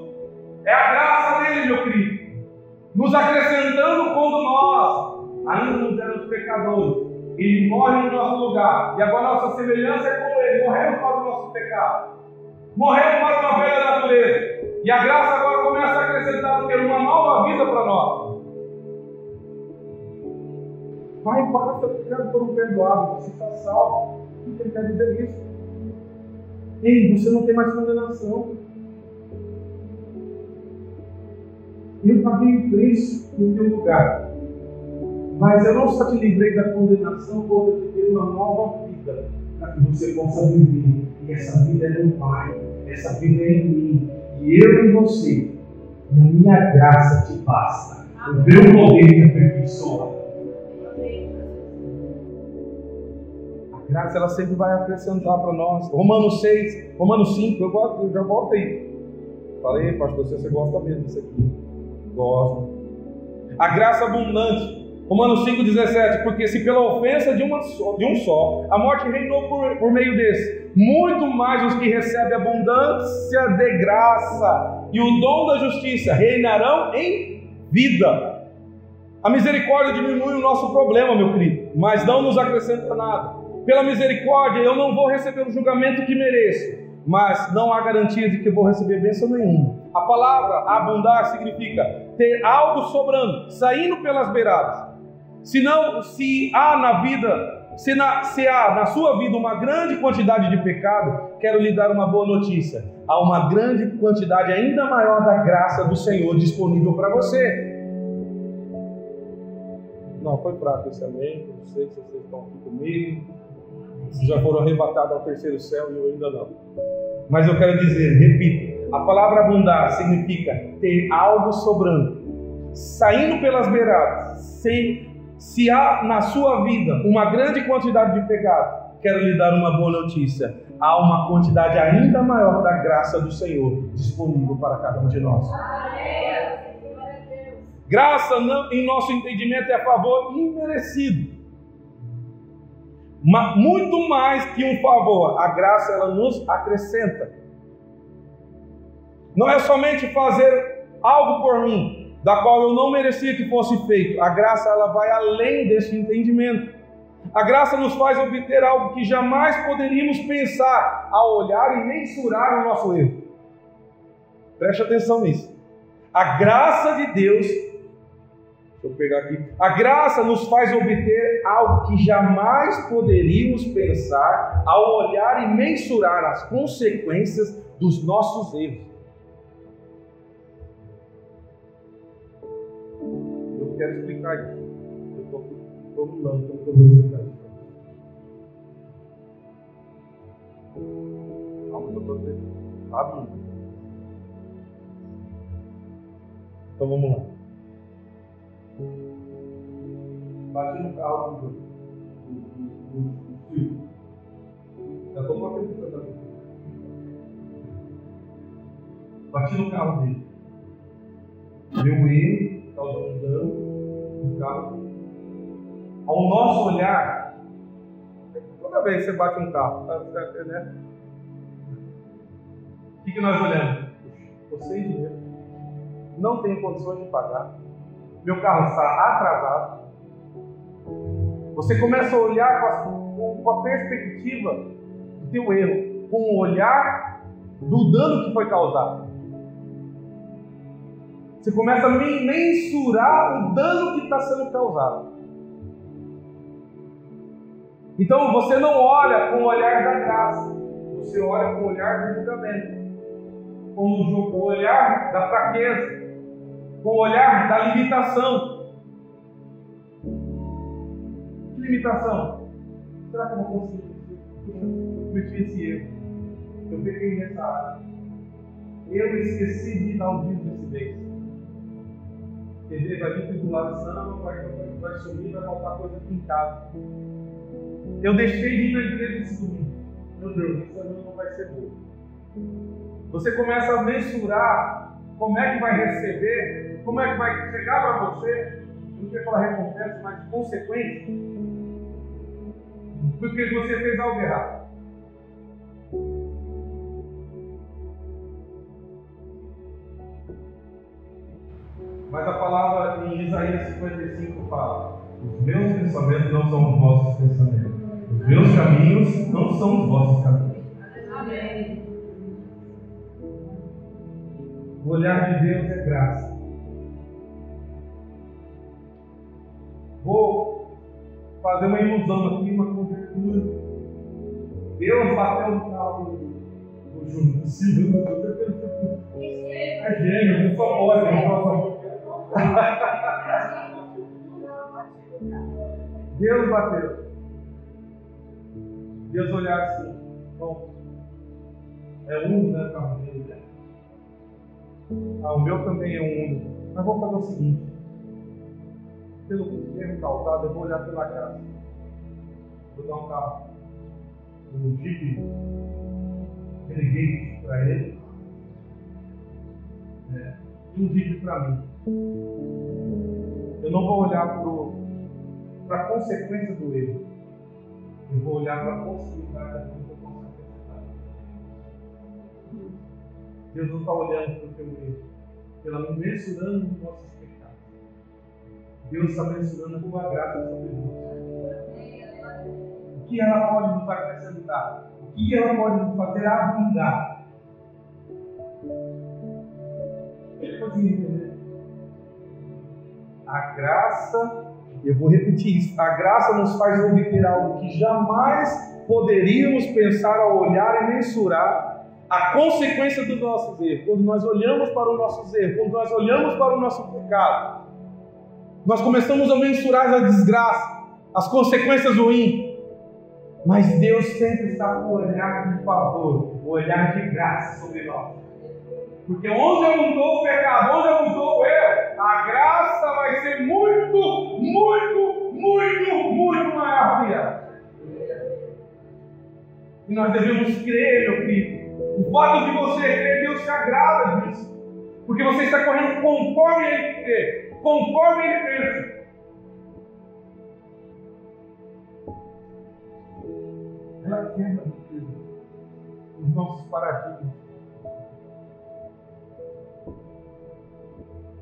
É a graça dele, meu querido, nos acrescentando quando nós ainda não éramos pecadores. Ele morre no nosso lugar e agora nossa semelhança é com ele. Morremos para o nosso pecado, morremos para uma velha natureza. E a graça agora começa a acrescentar uma nova vida para nós. Pai, passa pecados foram perdoados, você está salvo. O que ele quer dizer isso? Ei, você não tem mais condenação. Eu paguei o preço no teu lugar. Mas eu não só te livrei da condenação, como eu te dei uma nova vida para que você possa viver. E essa vida é no Pai, essa vida é em mim. E eu em você. E a minha graça te basta. O meu poder te aperfeiçoa. Graça ela sempre vai acrescentar para nós. Romanos 6, Romanos 5, eu, gosto, eu já volto aí. Falei, pastor, você gosta mesmo disso aqui. Gosto. A graça abundante. Romanos 5,17, porque se pela ofensa de, uma só, de um só, a morte reinou por, por meio desse, muito mais os que recebem abundância de graça e o dom da justiça reinarão em vida. A misericórdia diminui o nosso problema, meu querido, mas não nos acrescenta nada pela misericórdia, eu não vou receber o julgamento que mereço, mas não há garantia de que vou receber bênção nenhuma. A palavra abundar significa ter algo sobrando, saindo pelas beiradas. Se não, se há na vida, se, na, se há na sua vida uma grande quantidade de pecado, quero lhe dar uma boa notícia. Há uma grande quantidade ainda maior da graça do Senhor disponível para você. Não, foi fraco esse amém. Não sei se vocês estão aqui comigo já foram arrebatados ao terceiro céu e eu ainda não. Mas eu quero dizer, repito, a palavra abundar significa ter algo sobrando, saindo pelas beiradas, sem, se há na sua vida uma grande quantidade de pecado, quero lhe dar uma boa notícia. Há uma quantidade ainda maior da graça do Senhor disponível para cada um de nós. Graça, não, em nosso entendimento, é favor imerecido muito mais que um favor, a graça ela nos acrescenta. Não é somente fazer algo por mim, da qual eu não merecia que fosse feito. A graça ela vai além desse entendimento. A graça nos faz obter algo que jamais poderíamos pensar ao olhar e mensurar o nosso erro. Preste atenção nisso. A graça de Deus Eu pegar aqui. A graça nos faz obter algo que jamais poderíamos pensar ao olhar e mensurar as consequências dos nossos erros. Eu quero explicar isso. Eu estou formulando como eu vou explicar isso. Calma eu estou abrindo. Então vamos lá. Bati no carro do, do, do Já estou acreditando também. Bati no carro dele. Meu erro causou dano no carro. Ao nosso olhar, toda vez que você bate um carro, tá, né? O que, que nós olhamos? Você dinheiro. Não tenho condições de pagar meu carro está atrasado. Você começa a olhar com a, com a perspectiva do teu erro, com o olhar do dano que foi causado. Você começa a mensurar o dano que está sendo causado. Então você não olha com o olhar da graça, você olha com o olhar do julgamento, com o olhar da fraqueza, com o olhar da limitação. Limitação. Será que eu? Puxa, eu cometi esse erro. Eu peguei nessa área. Eu esqueci de dar o dízimo desse mês. TV vai vir tribulação, vai, vai, vai sumir, vai faltar coisa aqui em casa. Eu deixei de ir na igreja esse domingo. Meu Deus, isso não vai ser bom. Você começa a mensurar como é que vai receber, como é que vai chegar para você, não quero falar recompensa, mas consequência, porque você fez algo errado. Mas a palavra em Isaías 55 fala: Os meus pensamentos não são os vossos pensamentos, os meus caminhos não são os vossos caminhos. Amém. O olhar de Deus é graça. Vou fazer uma ilusão aqui, uma conjectura. Deus bateu no carro do Júnior. É gênio, não só pode, não posso. Deus bateu. Deus olhar assim, bom, é um né, carro dele, né? Ah, o meu também é um único. Mas vamos fazer o seguinte: pelo erro causado, eu vou olhar pela casa. Vou dar um carro, um Jeep Renegade para ele. É, e um Jeep para mim. Eu não vou olhar para a consequência do erro. Eu vou olhar para a possibilidade daquilo que eu posso acrescentar. Deus não está olhando para o teu erro, pela mensurando os nossos pecados. Deus está mensurando a tua graça sobre nós. O que ela pode nos acrescentar? O que ela pode nos fazer abundar? Entender a graça, eu vou repetir isso, a graça nos faz obter algo que jamais poderíamos pensar ao olhar e mensurar a consequência dos nossos erros. Quando nós olhamos para os nossos erros, quando nós olhamos para o nosso pecado, nós começamos a mensurar a desgraça, as consequências ruins. Mas Deus sempre está com o olhar de favor, o olhar de graça sobre nós. Porque onde abundou o pecado, onde abundou erro, a graça vai ser muito, muito, muito, muito maior. E nós devemos crer, meu filho. O fato de você crer, Deus se agrada disso. Porque você está correndo conforme Ele quer, conforme Ele pensa. Ela quebra, os nossos paradigmas.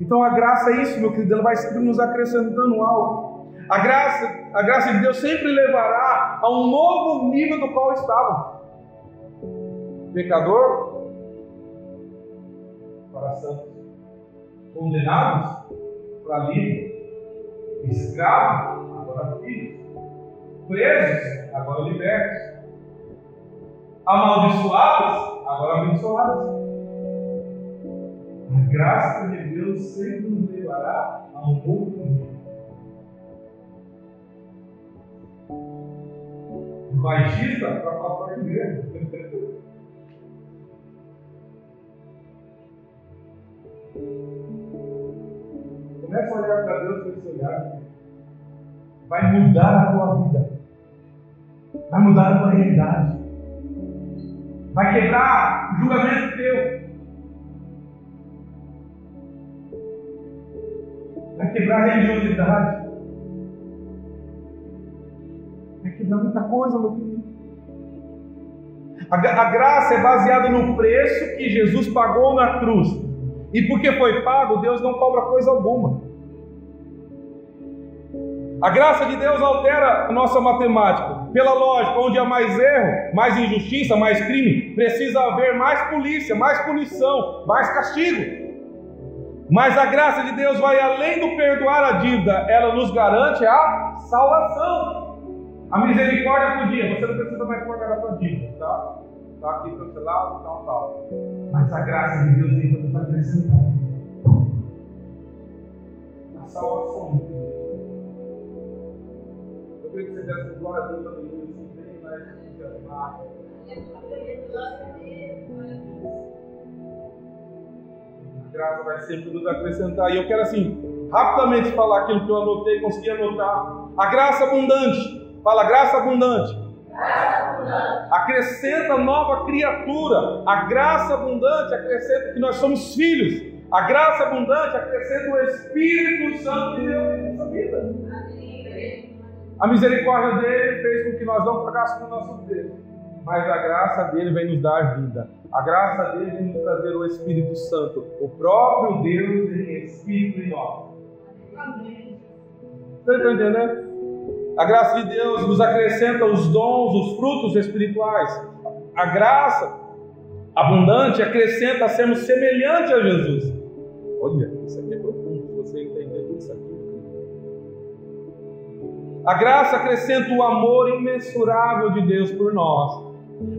Então a graça é isso, meu querido, ela vai sempre nos acrescentando algo. A graça, a graça de Deus sempre levará a um novo nível do qual estávamos. Pecador para santos, condenados para livre, escravo agora filhos, presos agora libertos, amaldiçoados agora abençoados. A graça de Deus sempre nos levará a um novo nível. Baixista para passar de igreja. Começa a olhar para Deus com esse olhar. Vai mudar a tua vida. Vai mudar a tua realidade. Vai quebrar o julgamento teu. Vai quebrar a religiosidade. Vai quebrar muita coisa, meu querido. A, a graça é baseada no preço que Jesus pagou na cruz. E porque foi pago, Deus não cobra coisa alguma. A graça de Deus altera a nossa matemática. Pela lógica, onde há mais erro, mais injustiça, mais crime, precisa haver mais polícia, mais punição, mais castigo. Mas a graça de Deus vai além do perdoar a dívida, ela nos garante a salvação. A misericórdia podia, você não precisa mais pagar a sua dívida, tá? Está aqui cancelado, tal, tal. Mas a graça de Deus vem para nos acrescentar a salvação. Que você glória a Deus, aleluia, sempre mais entusiasmado. A graça vai sempre nos acrescentar. E eu quero, assim, rapidamente falar aquilo que eu anotei, consegui anotar. A graça abundante. Fala, graça abundante. Acrescenta nova criatura. A graça abundante acrescenta que nós somos filhos. A graça abundante acrescenta o Espírito Santo de Deus em nossa vida. A misericórdia dele fez com que nós não pagássemos o nosso preço. Mas a graça dele vem nos dar vida. A graça dele vem nos trazer o Espírito Santo. O próprio Deus em Espírito em nós. Você está entendendo? A graça de Deus nos acrescenta os dons, os frutos espirituais. A graça abundante acrescenta a sermos semelhantes a Jesus. Olha, isso aqui é profundo, A graça acrescenta o amor imensurável de Deus por nós.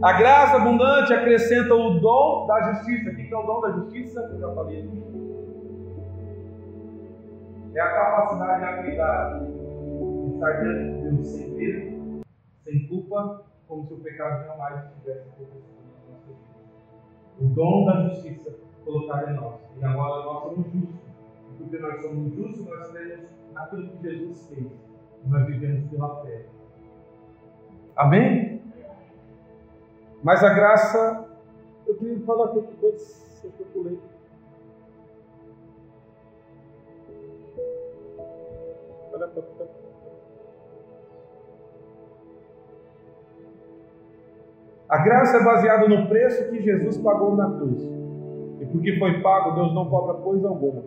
A graça abundante acrescenta o dom da justiça. O que é o dom da justiça? Eu já falei aqui. É a capacidade e a habilidade estar diante de Deus sem medo, sem culpa, como se o pecado jamais tivesse acontecido O dom da justiça colocado em nós. E agora nós somos justos. Porque nós somos justos, nós temos aquilo que Jesus fez. Nós vivemos pela fé. Amém? Mas a graça, eu queria falar com coisa que eu pulei. Olha para A graça é baseada no preço que Jesus pagou na cruz. E porque foi pago, Deus não cobra coisa alguma.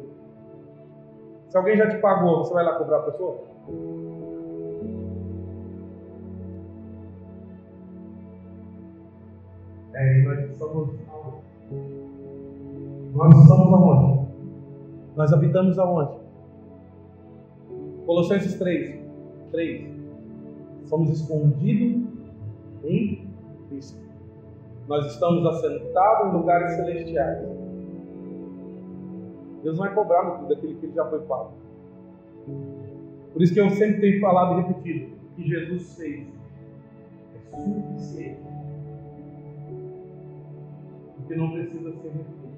Se alguém já te pagou, você vai lá cobrar a pessoa? É, e nós estamos Nós aonde? Nós habitamos aonde? Colossenses 3. 3. Somos escondidos em Cristo. Nós estamos assentados em lugares celestiais. Deus não vai cobrar muito daquilo que ele já foi pago. Por isso que eu sempre tenho falado e repetido: que Jesus fez é suficiente. Porque não precisa ser refeito.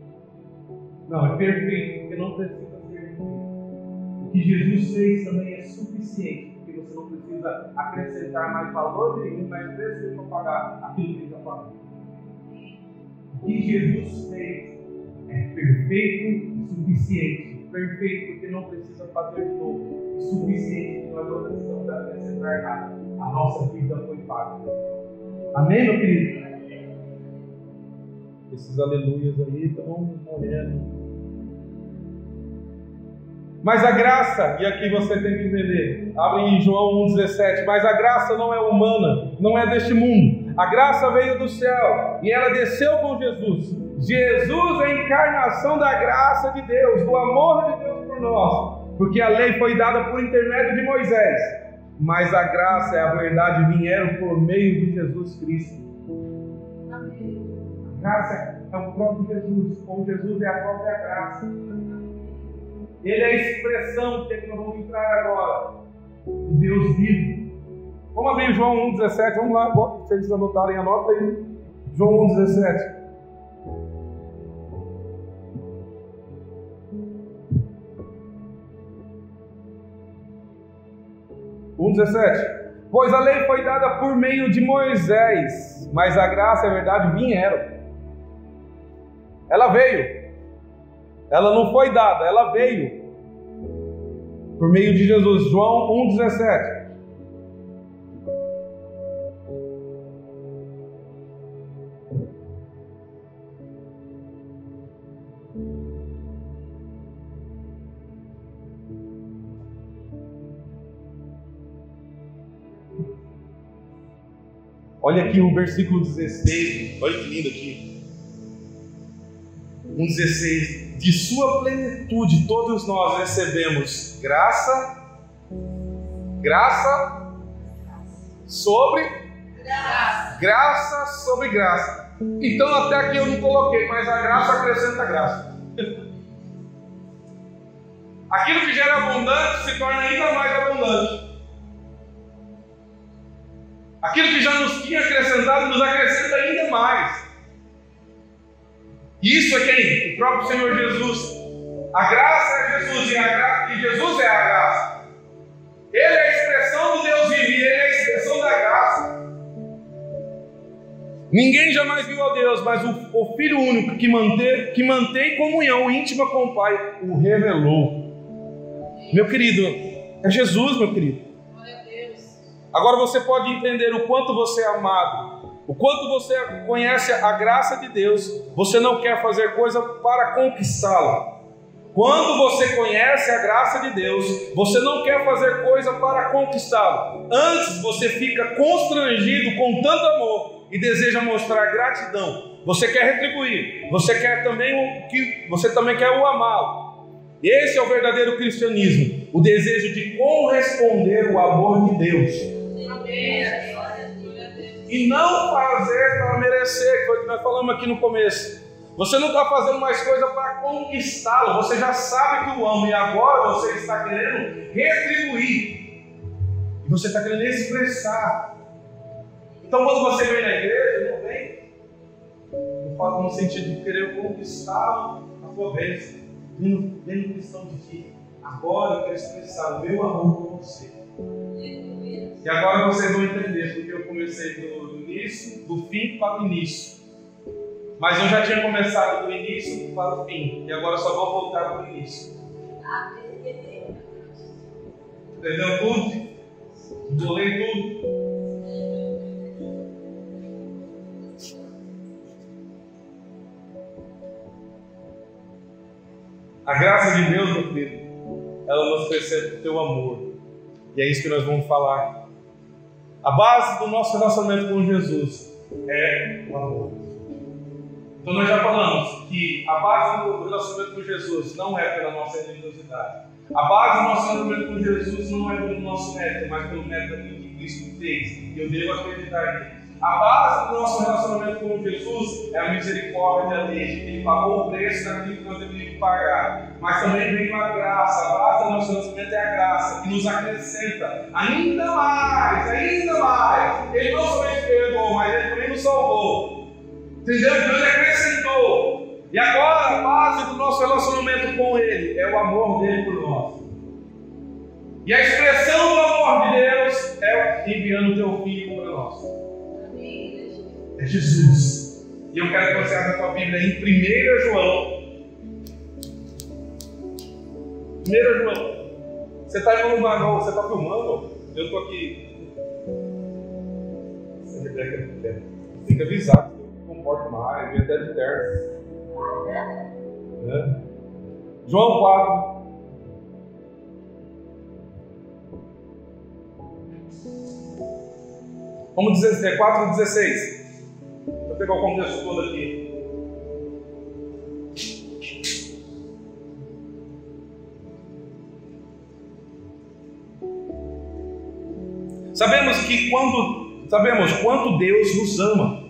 Não, é perfeito, porque não precisa ser refeito. O que Jesus fez também é suficiente você não precisa acrescentar mais valor nenhum, mais preço para pagar aquilo que já pagou. O que Jesus fez é perfeito e suficiente. Perfeito porque não precisa fazer novo. Suficiente que nós não precisamos acrescentar nada. A nossa vida foi paga. Amém, meu querido? Esses aleluias aí estão morrendo. Mas a graça, e aqui você tem que entender, abre em João 1,17, mas a graça não é humana, não é deste mundo. A graça veio do céu e ela desceu com Jesus. Jesus é a encarnação da graça de Deus, do amor de Deus por nós, porque a lei foi dada por intermédio de Moisés, mas a graça e a verdade vieram por meio de Jesus Cristo. A graça é o próprio Jesus, com Jesus é a própria graça. Ele é a expressão que, nós vamos entrar agora. Deus vivo. Vamos abrir João 1,17. Vamos lá, se vocês anotarem, anota aí. João 1,17. Um Pois a lei foi dada por meio de Moisés, mas a graça e a verdade vieram. Ela veio. Ela não foi dada, ela veio por meio de Jesus. João 1,17. Olha aqui o versículo 16. Olha que lindo aqui. 1,16 de sua plenitude todos nós recebemos graça, graça sobre graça, graça sobre graça. Então até aqui eu não coloquei, mas a graça acrescenta graça. Aquilo que gera abundante se torna ainda mais abundante. Aquilo que já nos tinha acrescentado, nos acrescenta ainda mais. Isso é quem? O próprio Senhor Jesus. A graça é Jesus e, gra... e Jesus é a graça. Ele é a expressão do Deus vivo ele é a expressão da graça. Ninguém jamais viu a Deus, mas o, o Filho único que mantém, que mantém comunhão íntima com o Pai o revelou. Meu querido, é Jesus, meu querido. Agora você pode entender o quanto você é amado, o quanto você conhece a graça de Deus. Você não quer fazer coisa para conquistá-la. Quando você conhece a graça de Deus, você não quer fazer coisa para conquistá-la. Antes você fica constrangido com tanto amor e deseja mostrar gratidão. Você quer retribuir. Você quer também o que você também quer o amá-lo. Esse é o verdadeiro cristianismo, o desejo de corresponder o amor de Deus. E não fazer para merecer, que foi o que nós falamos aqui no começo. Você não está fazendo mais coisa para conquistá-lo, você já sabe que o ama e agora você está querendo retribuir. E você está querendo expressar. Então quando você vem na igreja, não vem. Eu falo no sentido de querer conquistá-lo a sua bênção vendo, vendo cristão de ti. Agora eu quero expressar o meu amor por você. E agora vocês vão entender porque eu comecei do, início, do fim para o início. Mas eu já tinha começado do início para o fim. E agora só vou voltar para o início. Entendeu tudo? Dolei tudo. A graça de Deus, meu querido, ela nos percebe o teu amor. E é isso que nós vamos falar. A base do nosso relacionamento com Jesus é o amor. Então nós já falamos que a base do relacionamento com Jesus não é pela nossa religiosidade. A base do nosso relacionamento com Jesus não é pelo nosso mérito, mas pelo mérito que Cristo fez. Eu devo acreditar nisso. A base do nosso relacionamento com Jesus é a misericórdia dele. Ele pagou o preço daquilo que nós deveríamos pagar. Mas também vem a graça. A base do nosso relacionamento é a graça, que nos acrescenta ainda mais, ainda mais. Ele não somente perdoou, mas ele também nos salvou. Entendeu? Deus então acrescentou. E agora a base do nosso relacionamento com Ele é o amor dele por nós. E a expressão do amor de Deus é enviando o teu filho para nós é Jesus. E eu quero que você abra a tua Bíblia em 1 João. 1 João. Você está em um lugar novo, você está filmando? Eu estou aqui. Tem que avisar que eu comporto mais, eu até de terno. É. João 4. Vamos dizer, 4, 16 pegar o contexto todo aqui. Sabemos que quando sabemos quanto Deus nos ama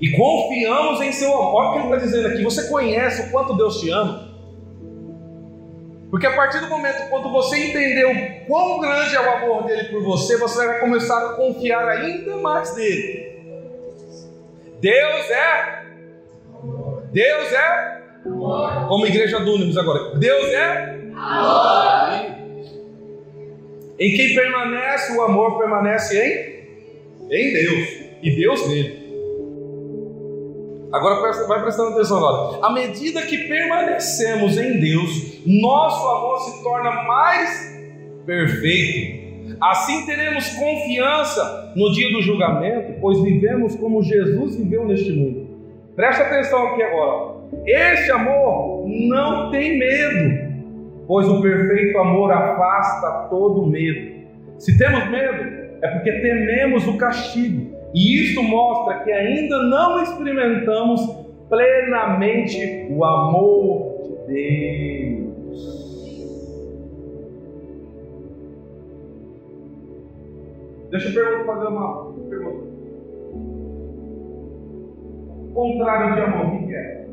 e confiamos em seu amor. Olha o que ele está dizendo aqui. Você conhece o quanto Deus te ama? Porque a partir do momento quando você entendeu quão grande é o amor dele por você, você vai começar a confiar ainda mais nele. Deus é. Deus é. Como igreja Únibus agora. Deus é. Em quem permanece o amor, permanece em? Em Deus. E Deus nele. Agora vai prestando atenção agora. À medida que permanecemos em Deus, nosso amor se torna mais perfeito Assim teremos confiança no dia do julgamento, pois vivemos como Jesus viveu neste mundo. Preste atenção aqui agora. Este amor não tem medo, pois o perfeito amor afasta todo medo. Se temos medo, é porque tememos o castigo, e isto mostra que ainda não experimentamos plenamente o amor de Deus. Deixa eu perguntar, fazer uma pergunta. O contrário de amor, o que é?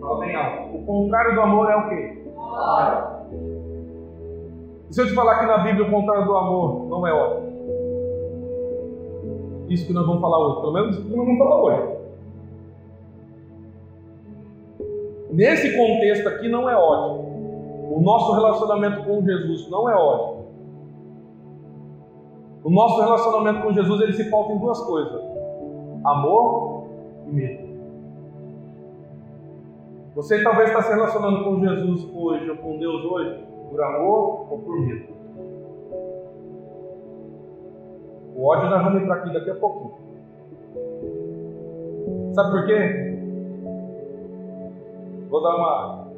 Fala bem alto. O contrário do amor é o quê? E se eu te falar que na Bíblia o contrário do amor não é ódio? Isso que nós vamos falar hoje. Pelo menos isso que nós vamos falar hoje. Nesse contexto aqui não é ódio. O nosso relacionamento com Jesus não é ódio. O nosso relacionamento com Jesus ele se pauta em duas coisas: amor e medo. Você talvez está se relacionando com Jesus hoje ou com Deus hoje por amor ou por medo. O ódio nós vamos entrar aqui daqui a pouquinho. Sabe por quê? Vou dar uma,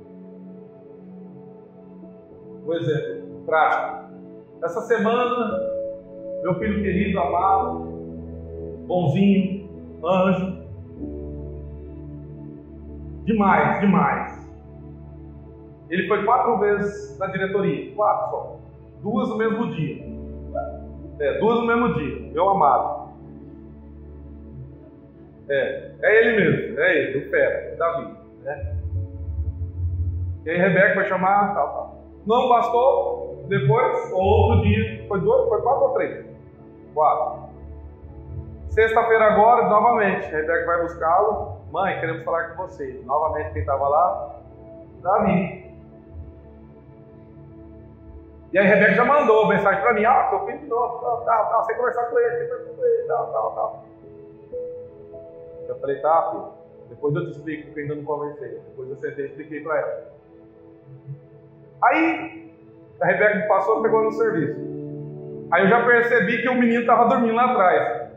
um exemplo prático. Essa semana, meu filho querido, amado, bonzinho, anjo, demais, demais. Ele foi quatro vezes na diretoria, quatro só, duas no mesmo dia. É, duas no mesmo dia, meu amado. É, é ele mesmo, é ele, o Fera, Davi. Né? E aí Rebeca foi chamar, tal, tal. Não bastou, depois, outro dia, foi dois, foi quatro ou três? Quatro. Sexta-feira agora, novamente, Rebeca vai buscá-lo. Mãe, queremos falar com você. Novamente, quem estava lá? Davi. E aí Rebeca já mandou mensagem para mim, ah, seu filho de novo, tal, tal, tal, sem conversar com ele, sem conversar com ele, tal, tal, tal. Eu falei, tá, filho, depois eu te explico, porque ainda não conversei. Depois eu sentei e expliquei para ela. Aí a Rebeca passou e pegou no serviço. Aí eu já percebi que o menino estava dormindo lá atrás.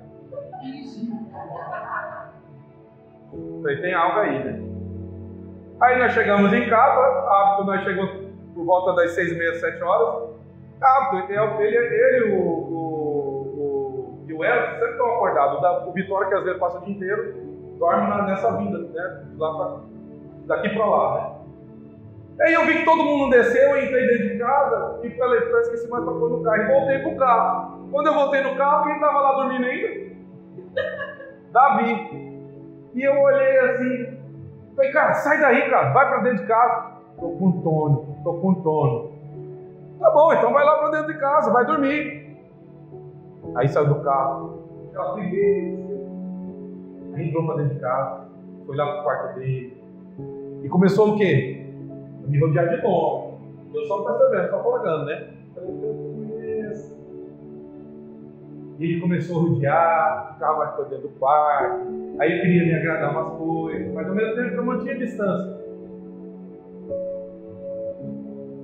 Falei, tem algo aí, né? Aí nós chegamos em casa, hábito, nós chegamos por volta das seis e meia, sete horas. Hábito, ele, ele, ele o, o, o, e o Elcio sempre estão acordados. O Vitória, que às vezes passa o dia inteiro, dorme nessa vida, né? Pra, daqui para lá, né? Aí eu vi que todo mundo desceu, eu entrei dentro de casa e falei, eu esqueci mais para pôr no carro. E voltei pro carro. Quando eu voltei no carro, quem estava lá dormindo ainda? Davi. E eu olhei assim, falei, cara, sai daí, cara, vai para dentro de casa. Tô com Tônio, tô com Tônio. Tá bom, então vai lá para dentro de casa, vai dormir. Aí saiu do carro, aquela preguiça. Aí entrou para dentro de casa, foi lá pro quarto dele. E começou o quê? me rodear de novo. Eu só percebendo, só colocando, né? E ele começou a rodear, ficava mais por dentro do quarto. Aí eu queria me agradar umas coisas, mas ao mesmo tempo eu mantinha distância.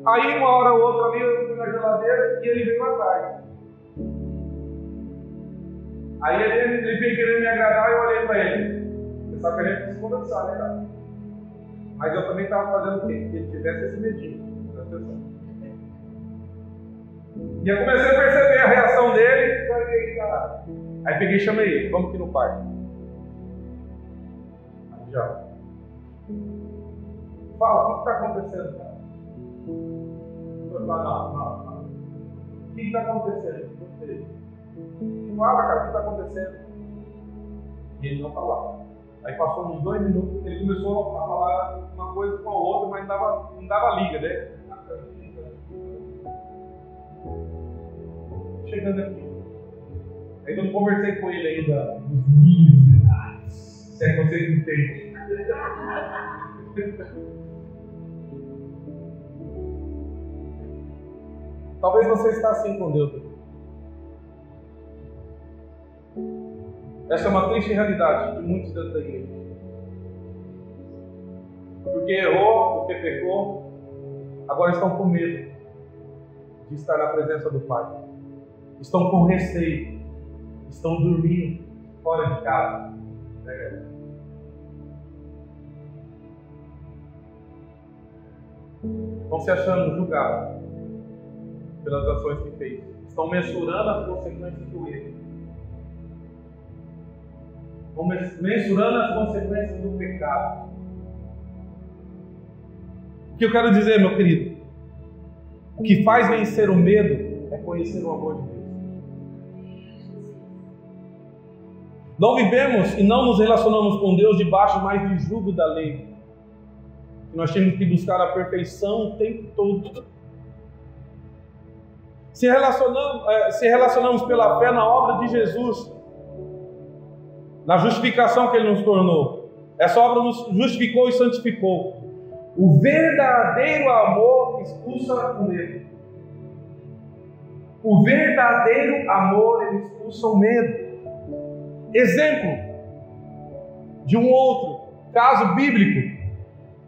Aí uma hora ou outra ali eu fui na geladeira e ele veio atrás. Aí ele, ele veio querendo me agradar e eu olhei para ele. Você sabe que a gente precisa conversar, né, cara? Mas eu também estava fazendo o quê? Que ele tivesse esse medinho. E eu comecei a perceber a reação dele. Falei, cara. Aí peguei e chamei ele. Vamos aqui no parque. Aí já. Fala, o que está acontecendo, não, não. O que está acontecendo? Não sei. Fala, cara, o que está acontecendo? E ele não falava. Aí passou uns dois minutos, ele começou a falar uma coisa com a outra, mas não dava, não dava liga, né? Chegando aqui. Aí eu conversei com ele ainda dos mil detalhes. Se é que vocês entendem. Talvez você está assim com Deus. Essa é uma triste realidade de muitos dentro da igreja. Porque errou, porque pecou, agora estão com medo de estar na presença do Pai. Estão com receio, estão dormindo fora de casa. Estão se achando julgados pelas ações que fez. Estão mensurando as consequências do erro mensurando as consequências do pecado. O que eu quero dizer, meu querido? O que faz vencer o medo é conhecer o amor de Deus. Não vivemos e não nos relacionamos com Deus debaixo mais do jugo da lei. Nós temos que buscar a perfeição o tempo todo. Se relacionamos, eh, se relacionamos pela fé na obra de Jesus, na justificação que Ele nos tornou. Essa obra nos justificou e santificou. O verdadeiro amor expulsa o medo. O verdadeiro amor ele expulsa o medo. Exemplo de um outro caso bíblico.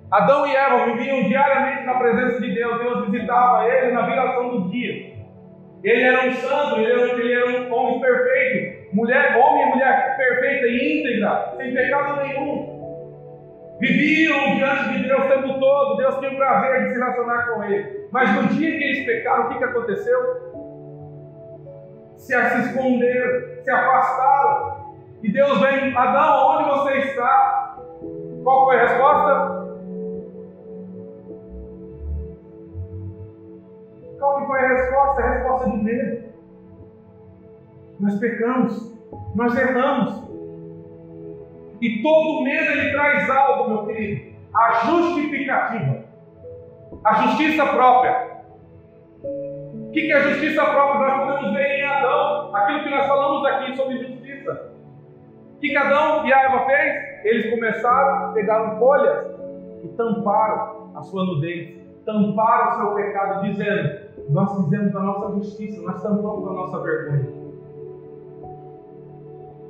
Adão e Eva viviam diariamente na presença de Deus. Deus visitava ele na viração dos dias. Ele era um santo, ele era, ele era um homem perfeito, mulher, homem e mulher perfeita e íntegra, sem pecado nenhum. Viviam diante de Deus o tempo todo, Deus tinha o prazer de se relacionar com ele. Mas no dia que eles pecaram, o que, que aconteceu? Se, se esconderam, se afastaram. E Deus vem, Adão, onde você está? Qual foi a resposta? Qual que foi a resposta? A resposta de medo. Nós pecamos, nós erramos. E todo medo ele traz algo, meu querido, a justificativa, a justiça própria. O que é justiça própria? Nós podemos ver em Adão, aquilo que nós falamos aqui sobre justiça. O que Adão e Eva fez? Eles começaram, pegaram folhas e tamparam a sua nudez, tamparam o seu pecado, dizendo: Nós fizemos a nossa justiça, nós tampamos a nossa vergonha.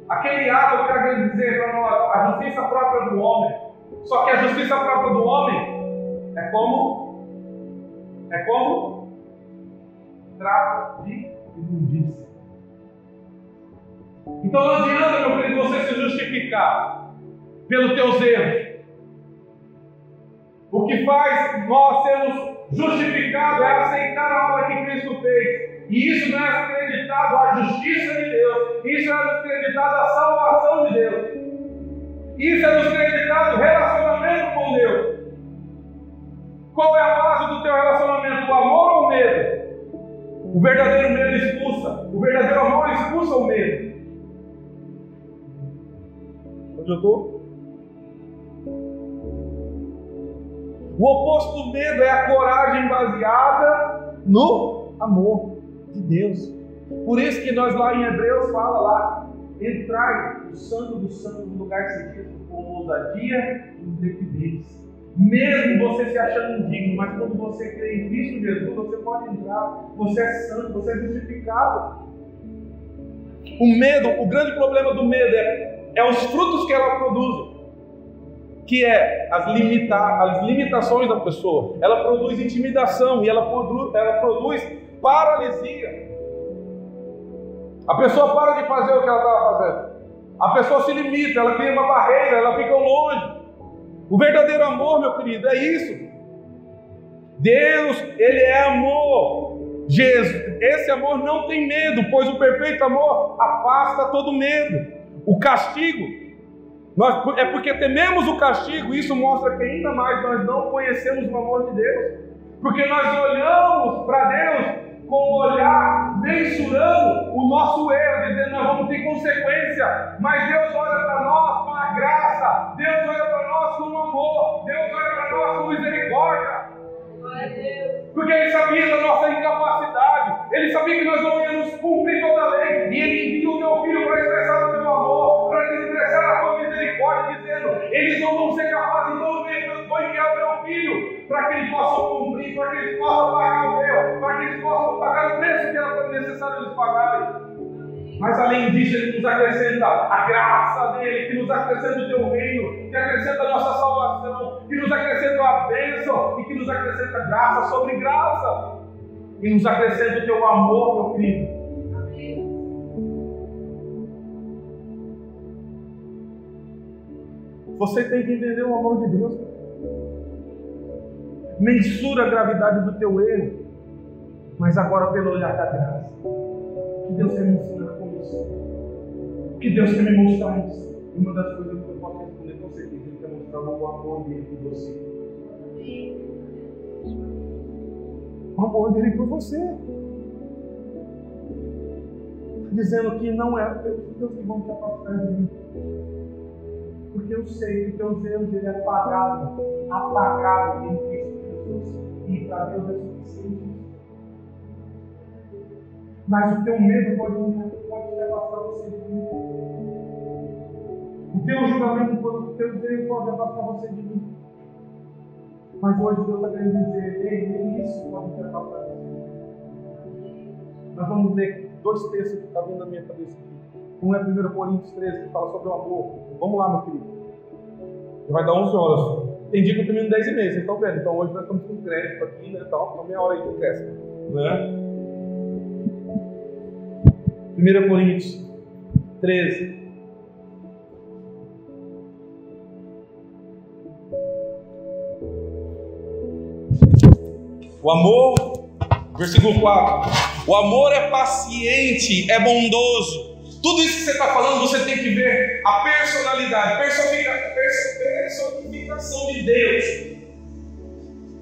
Aquele ato, eu quero dizer para nós, a justiça própria do homem. Só que a justiça própria do homem é como? É como? Trato de imundícia. Então não adianta, meu querido, você se justificar pelos teus erros. O que faz nós sermos justificados é aceitar a obra que Cristo fez. E isso não é acreditado à justiça de Deus, isso é acreditado à salvação de Deus. Isso é acreditado relacionamento com Deus. Qual é a base do teu relacionamento? O amor ou o medo? O verdadeiro medo expulsa, o verdadeiro amor expulsa o medo. Onde eu estou? O oposto do medo é a coragem baseada no amor de Deus. Por isso que nós lá em Hebreus fala lá, entrai o santo do santo no lugar secreto com ousadia e intrepidez. Mesmo você se achando indigno, mas quando você crê em Cristo Jesus, você pode entrar, você é santo, você é justificado. O medo, o grande problema do medo é, é os frutos que ela produz que é as, limitar, as limitações da pessoa. Ela produz intimidação e ela produz, ela produz paralisia. A pessoa para de fazer o que ela estava fazendo. A pessoa se limita, ela cria uma barreira, ela fica longe. O verdadeiro amor, meu querido, é isso. Deus, Ele é amor. Jesus, esse amor não tem medo, pois o perfeito amor afasta todo medo. O castigo, nós, é porque tememos o castigo, isso mostra que ainda mais nós não conhecemos o amor de Deus. Porque nós olhamos para Deus com o olhar mensurando o nosso erro, dizendo nós vamos ter consequência, mas Deus olha para nós com a graça, Deus olha para nós com o amor, Deus olha para nós com misericórdia. Porque Ele sabia da nossa incapacidade, Ele sabia que nós não íamos cumprir necessário eles pagarem. Mas além disso, Ele nos acrescenta a graça dele, que nos acrescenta o teu reino, que acrescenta a nossa salvação, que nos acrescenta a bênção e que nos acrescenta graça sobre graça. E nos acrescenta o teu amor, meu querido. Você tem que entender o amor de Deus. Mensura a gravidade do teu erro, mas agora pelo olhar da graça. Que Deus quer me ensinar com isso. Que Deus quer me mostrar isso. E uma das coisas que eu posso responder com certeza, Ele quer mostrar o amor dele por você. O amor dele por você. Dizendo que não é os Deus que vão te afastar de mim porque eu sei que teus erros ele é apagado, apagado em Cristo Jesus. E para Deus é suficiente. Mas o teu medo pode, pode levar para você. O teu julgamento, o teu Deus pode afastar você de mim. Mas hoje Deus está querendo dizer, ei, nem isso pode te afastar de mim. Nós vamos ler dois textos que estão vindo na minha cabeça aqui. Um é 1 Coríntios 13, que fala sobre o amor. Vamos lá, meu querido. Vai dar 11 horas. Tem dia que eu termino 10 e meia, vocês estão vendo. Então hoje nós estamos com crédito aqui, né? Então, meia hora aí de crédito. Né? 1 Coríntios 13. O amor, versículo 4. O amor é paciente, é bondoso. Tudo isso que você está falando, você tem que ver a personalidade, personificação de Deus.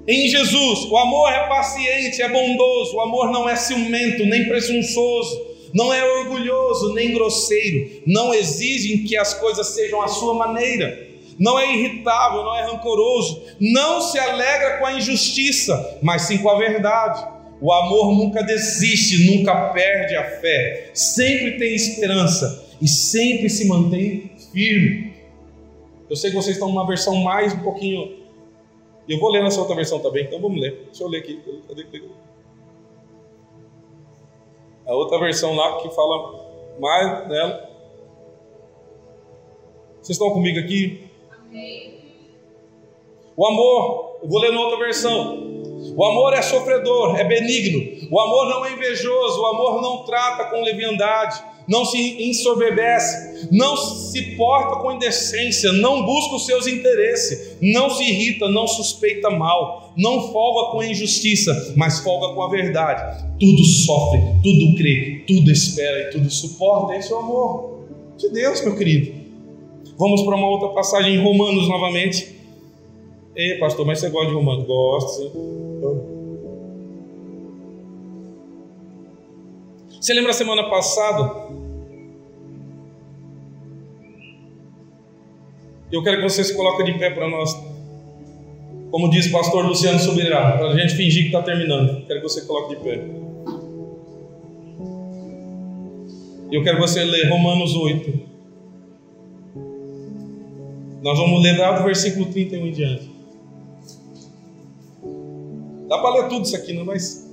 Em Jesus, o amor é paciente, é bondoso, o amor não é ciumento, nem presunçoso, não é orgulhoso, nem grosseiro, não exige que as coisas sejam à sua maneira não é irritável, não é rancoroso, não se alegra com a injustiça, mas sim com a verdade. O amor nunca desiste, nunca perde a fé, sempre tem esperança e sempre se mantém firme. Eu sei que vocês estão numa versão mais um pouquinho. Eu vou ler nessa outra versão também, então vamos ler. Deixa eu ler aqui. A outra versão lá que fala mais nela. Vocês estão comigo aqui? O amor, eu vou ler na outra versão. O amor é sofredor, é benigno. O amor não é invejoso. O amor não trata com leviandade. Não se ensoberbece. Não se porta com indecência. Não busca os seus interesses. Não se irrita. Não suspeita mal. Não folga com a injustiça, mas folga com a verdade. Tudo sofre, tudo crê, tudo espera e tudo suporta. Esse é o amor de Deus, meu querido. Vamos para uma outra passagem em Romanos novamente. Ei, pastor, mas você gosta de Romanos? Gosto. Você lembra a semana passada? Eu quero que você se coloque de pé para nós. Como diz o pastor Luciano Subirá, para a gente fingir que está terminando. Quero que você coloque de pé. Eu quero que você ler Romanos 8. Nós vamos ler lá do versículo 31 em diante. Dá para ler tudo isso aqui, não, mas.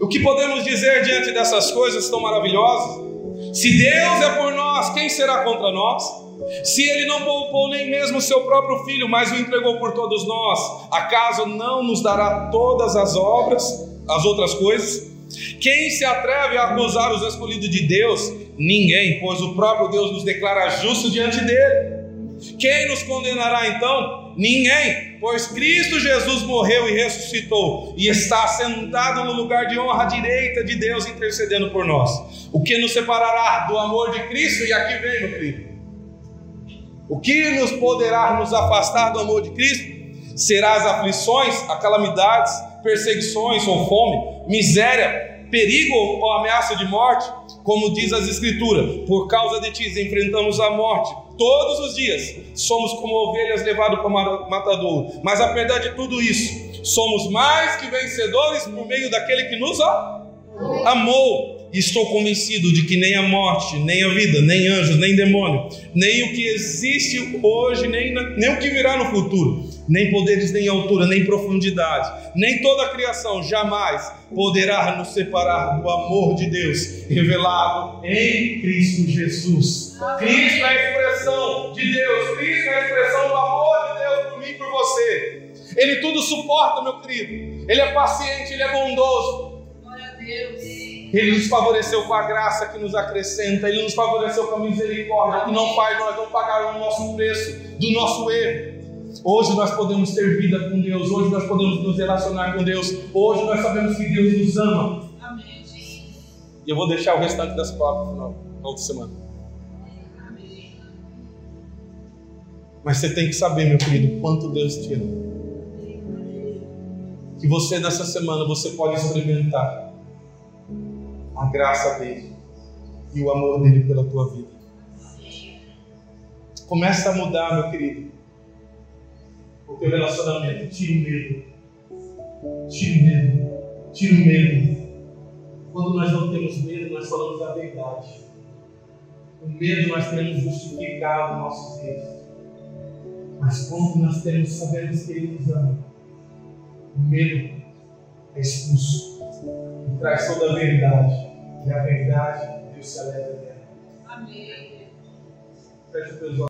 O que podemos dizer diante dessas coisas tão maravilhosas? Se Deus é por nós, quem será contra nós? Se Ele não poupou nem mesmo o seu próprio filho, mas o entregou por todos nós, acaso não nos dará todas as obras, as outras coisas? Quem se atreve a acusar os escolhidos de Deus? Ninguém, pois o próprio Deus nos declara justos diante dele. Quem nos condenará então? Ninguém, pois Cristo Jesus morreu e ressuscitou e está sentado no lugar de honra à direita de Deus intercedendo por nós. O que nos separará do amor de Cristo? E aqui vem, meu querido. O que nos poderá nos afastar do amor de Cristo? Será as aflições, as calamidades, perseguições ou fome, miséria, perigo ou ameaça de morte? Como diz as Escrituras, por causa de ti enfrentamos a morte todos os dias. Somos como ovelhas levadas para o matador. Mas apesar de tudo isso, somos mais que vencedores por meio daquele que nos amou. Estou convencido de que nem a morte, nem a vida, nem anjos, nem demônio, nem o que existe hoje, nem, nem o que virá no futuro nem poderes, nem altura, nem profundidade, nem toda a criação jamais poderá nos separar do amor de Deus revelado em Cristo Jesus. Cristo é a expressão de Deus, Cristo é a expressão do amor de Deus por mim e por você. Ele tudo suporta, meu querido. Ele é paciente, ele é bondoso. Glória a Deus. Ele nos favoreceu com a graça que nos acrescenta, Ele nos favoreceu com a misericórdia que não faz nós não pagar o nosso preço do nosso erro. Hoje nós podemos ter vida com Deus, hoje nós podemos nos relacionar com Deus, hoje nós sabemos que Deus nos ama. Amém. E eu vou deixar o restante das palavras para na outra semana. Amém. Mas você tem que saber, meu querido, quanto Deus te ama. Que você nessa semana você pode experimentar a graça dele e o amor dele pela tua vida. Começa a mudar, meu querido o teu relacionamento. Tira o medo. Tira o medo. Tira o medo. Quando nós não temos medo, nós falamos a verdade. O medo nós temos justificado nossos erros. Mas quando nós temos, sabemos que Ele nos ama, o medo é expulso traz toda a verdade. E a verdade, Deus se alegra dela. Amém. Feche os teus olhos.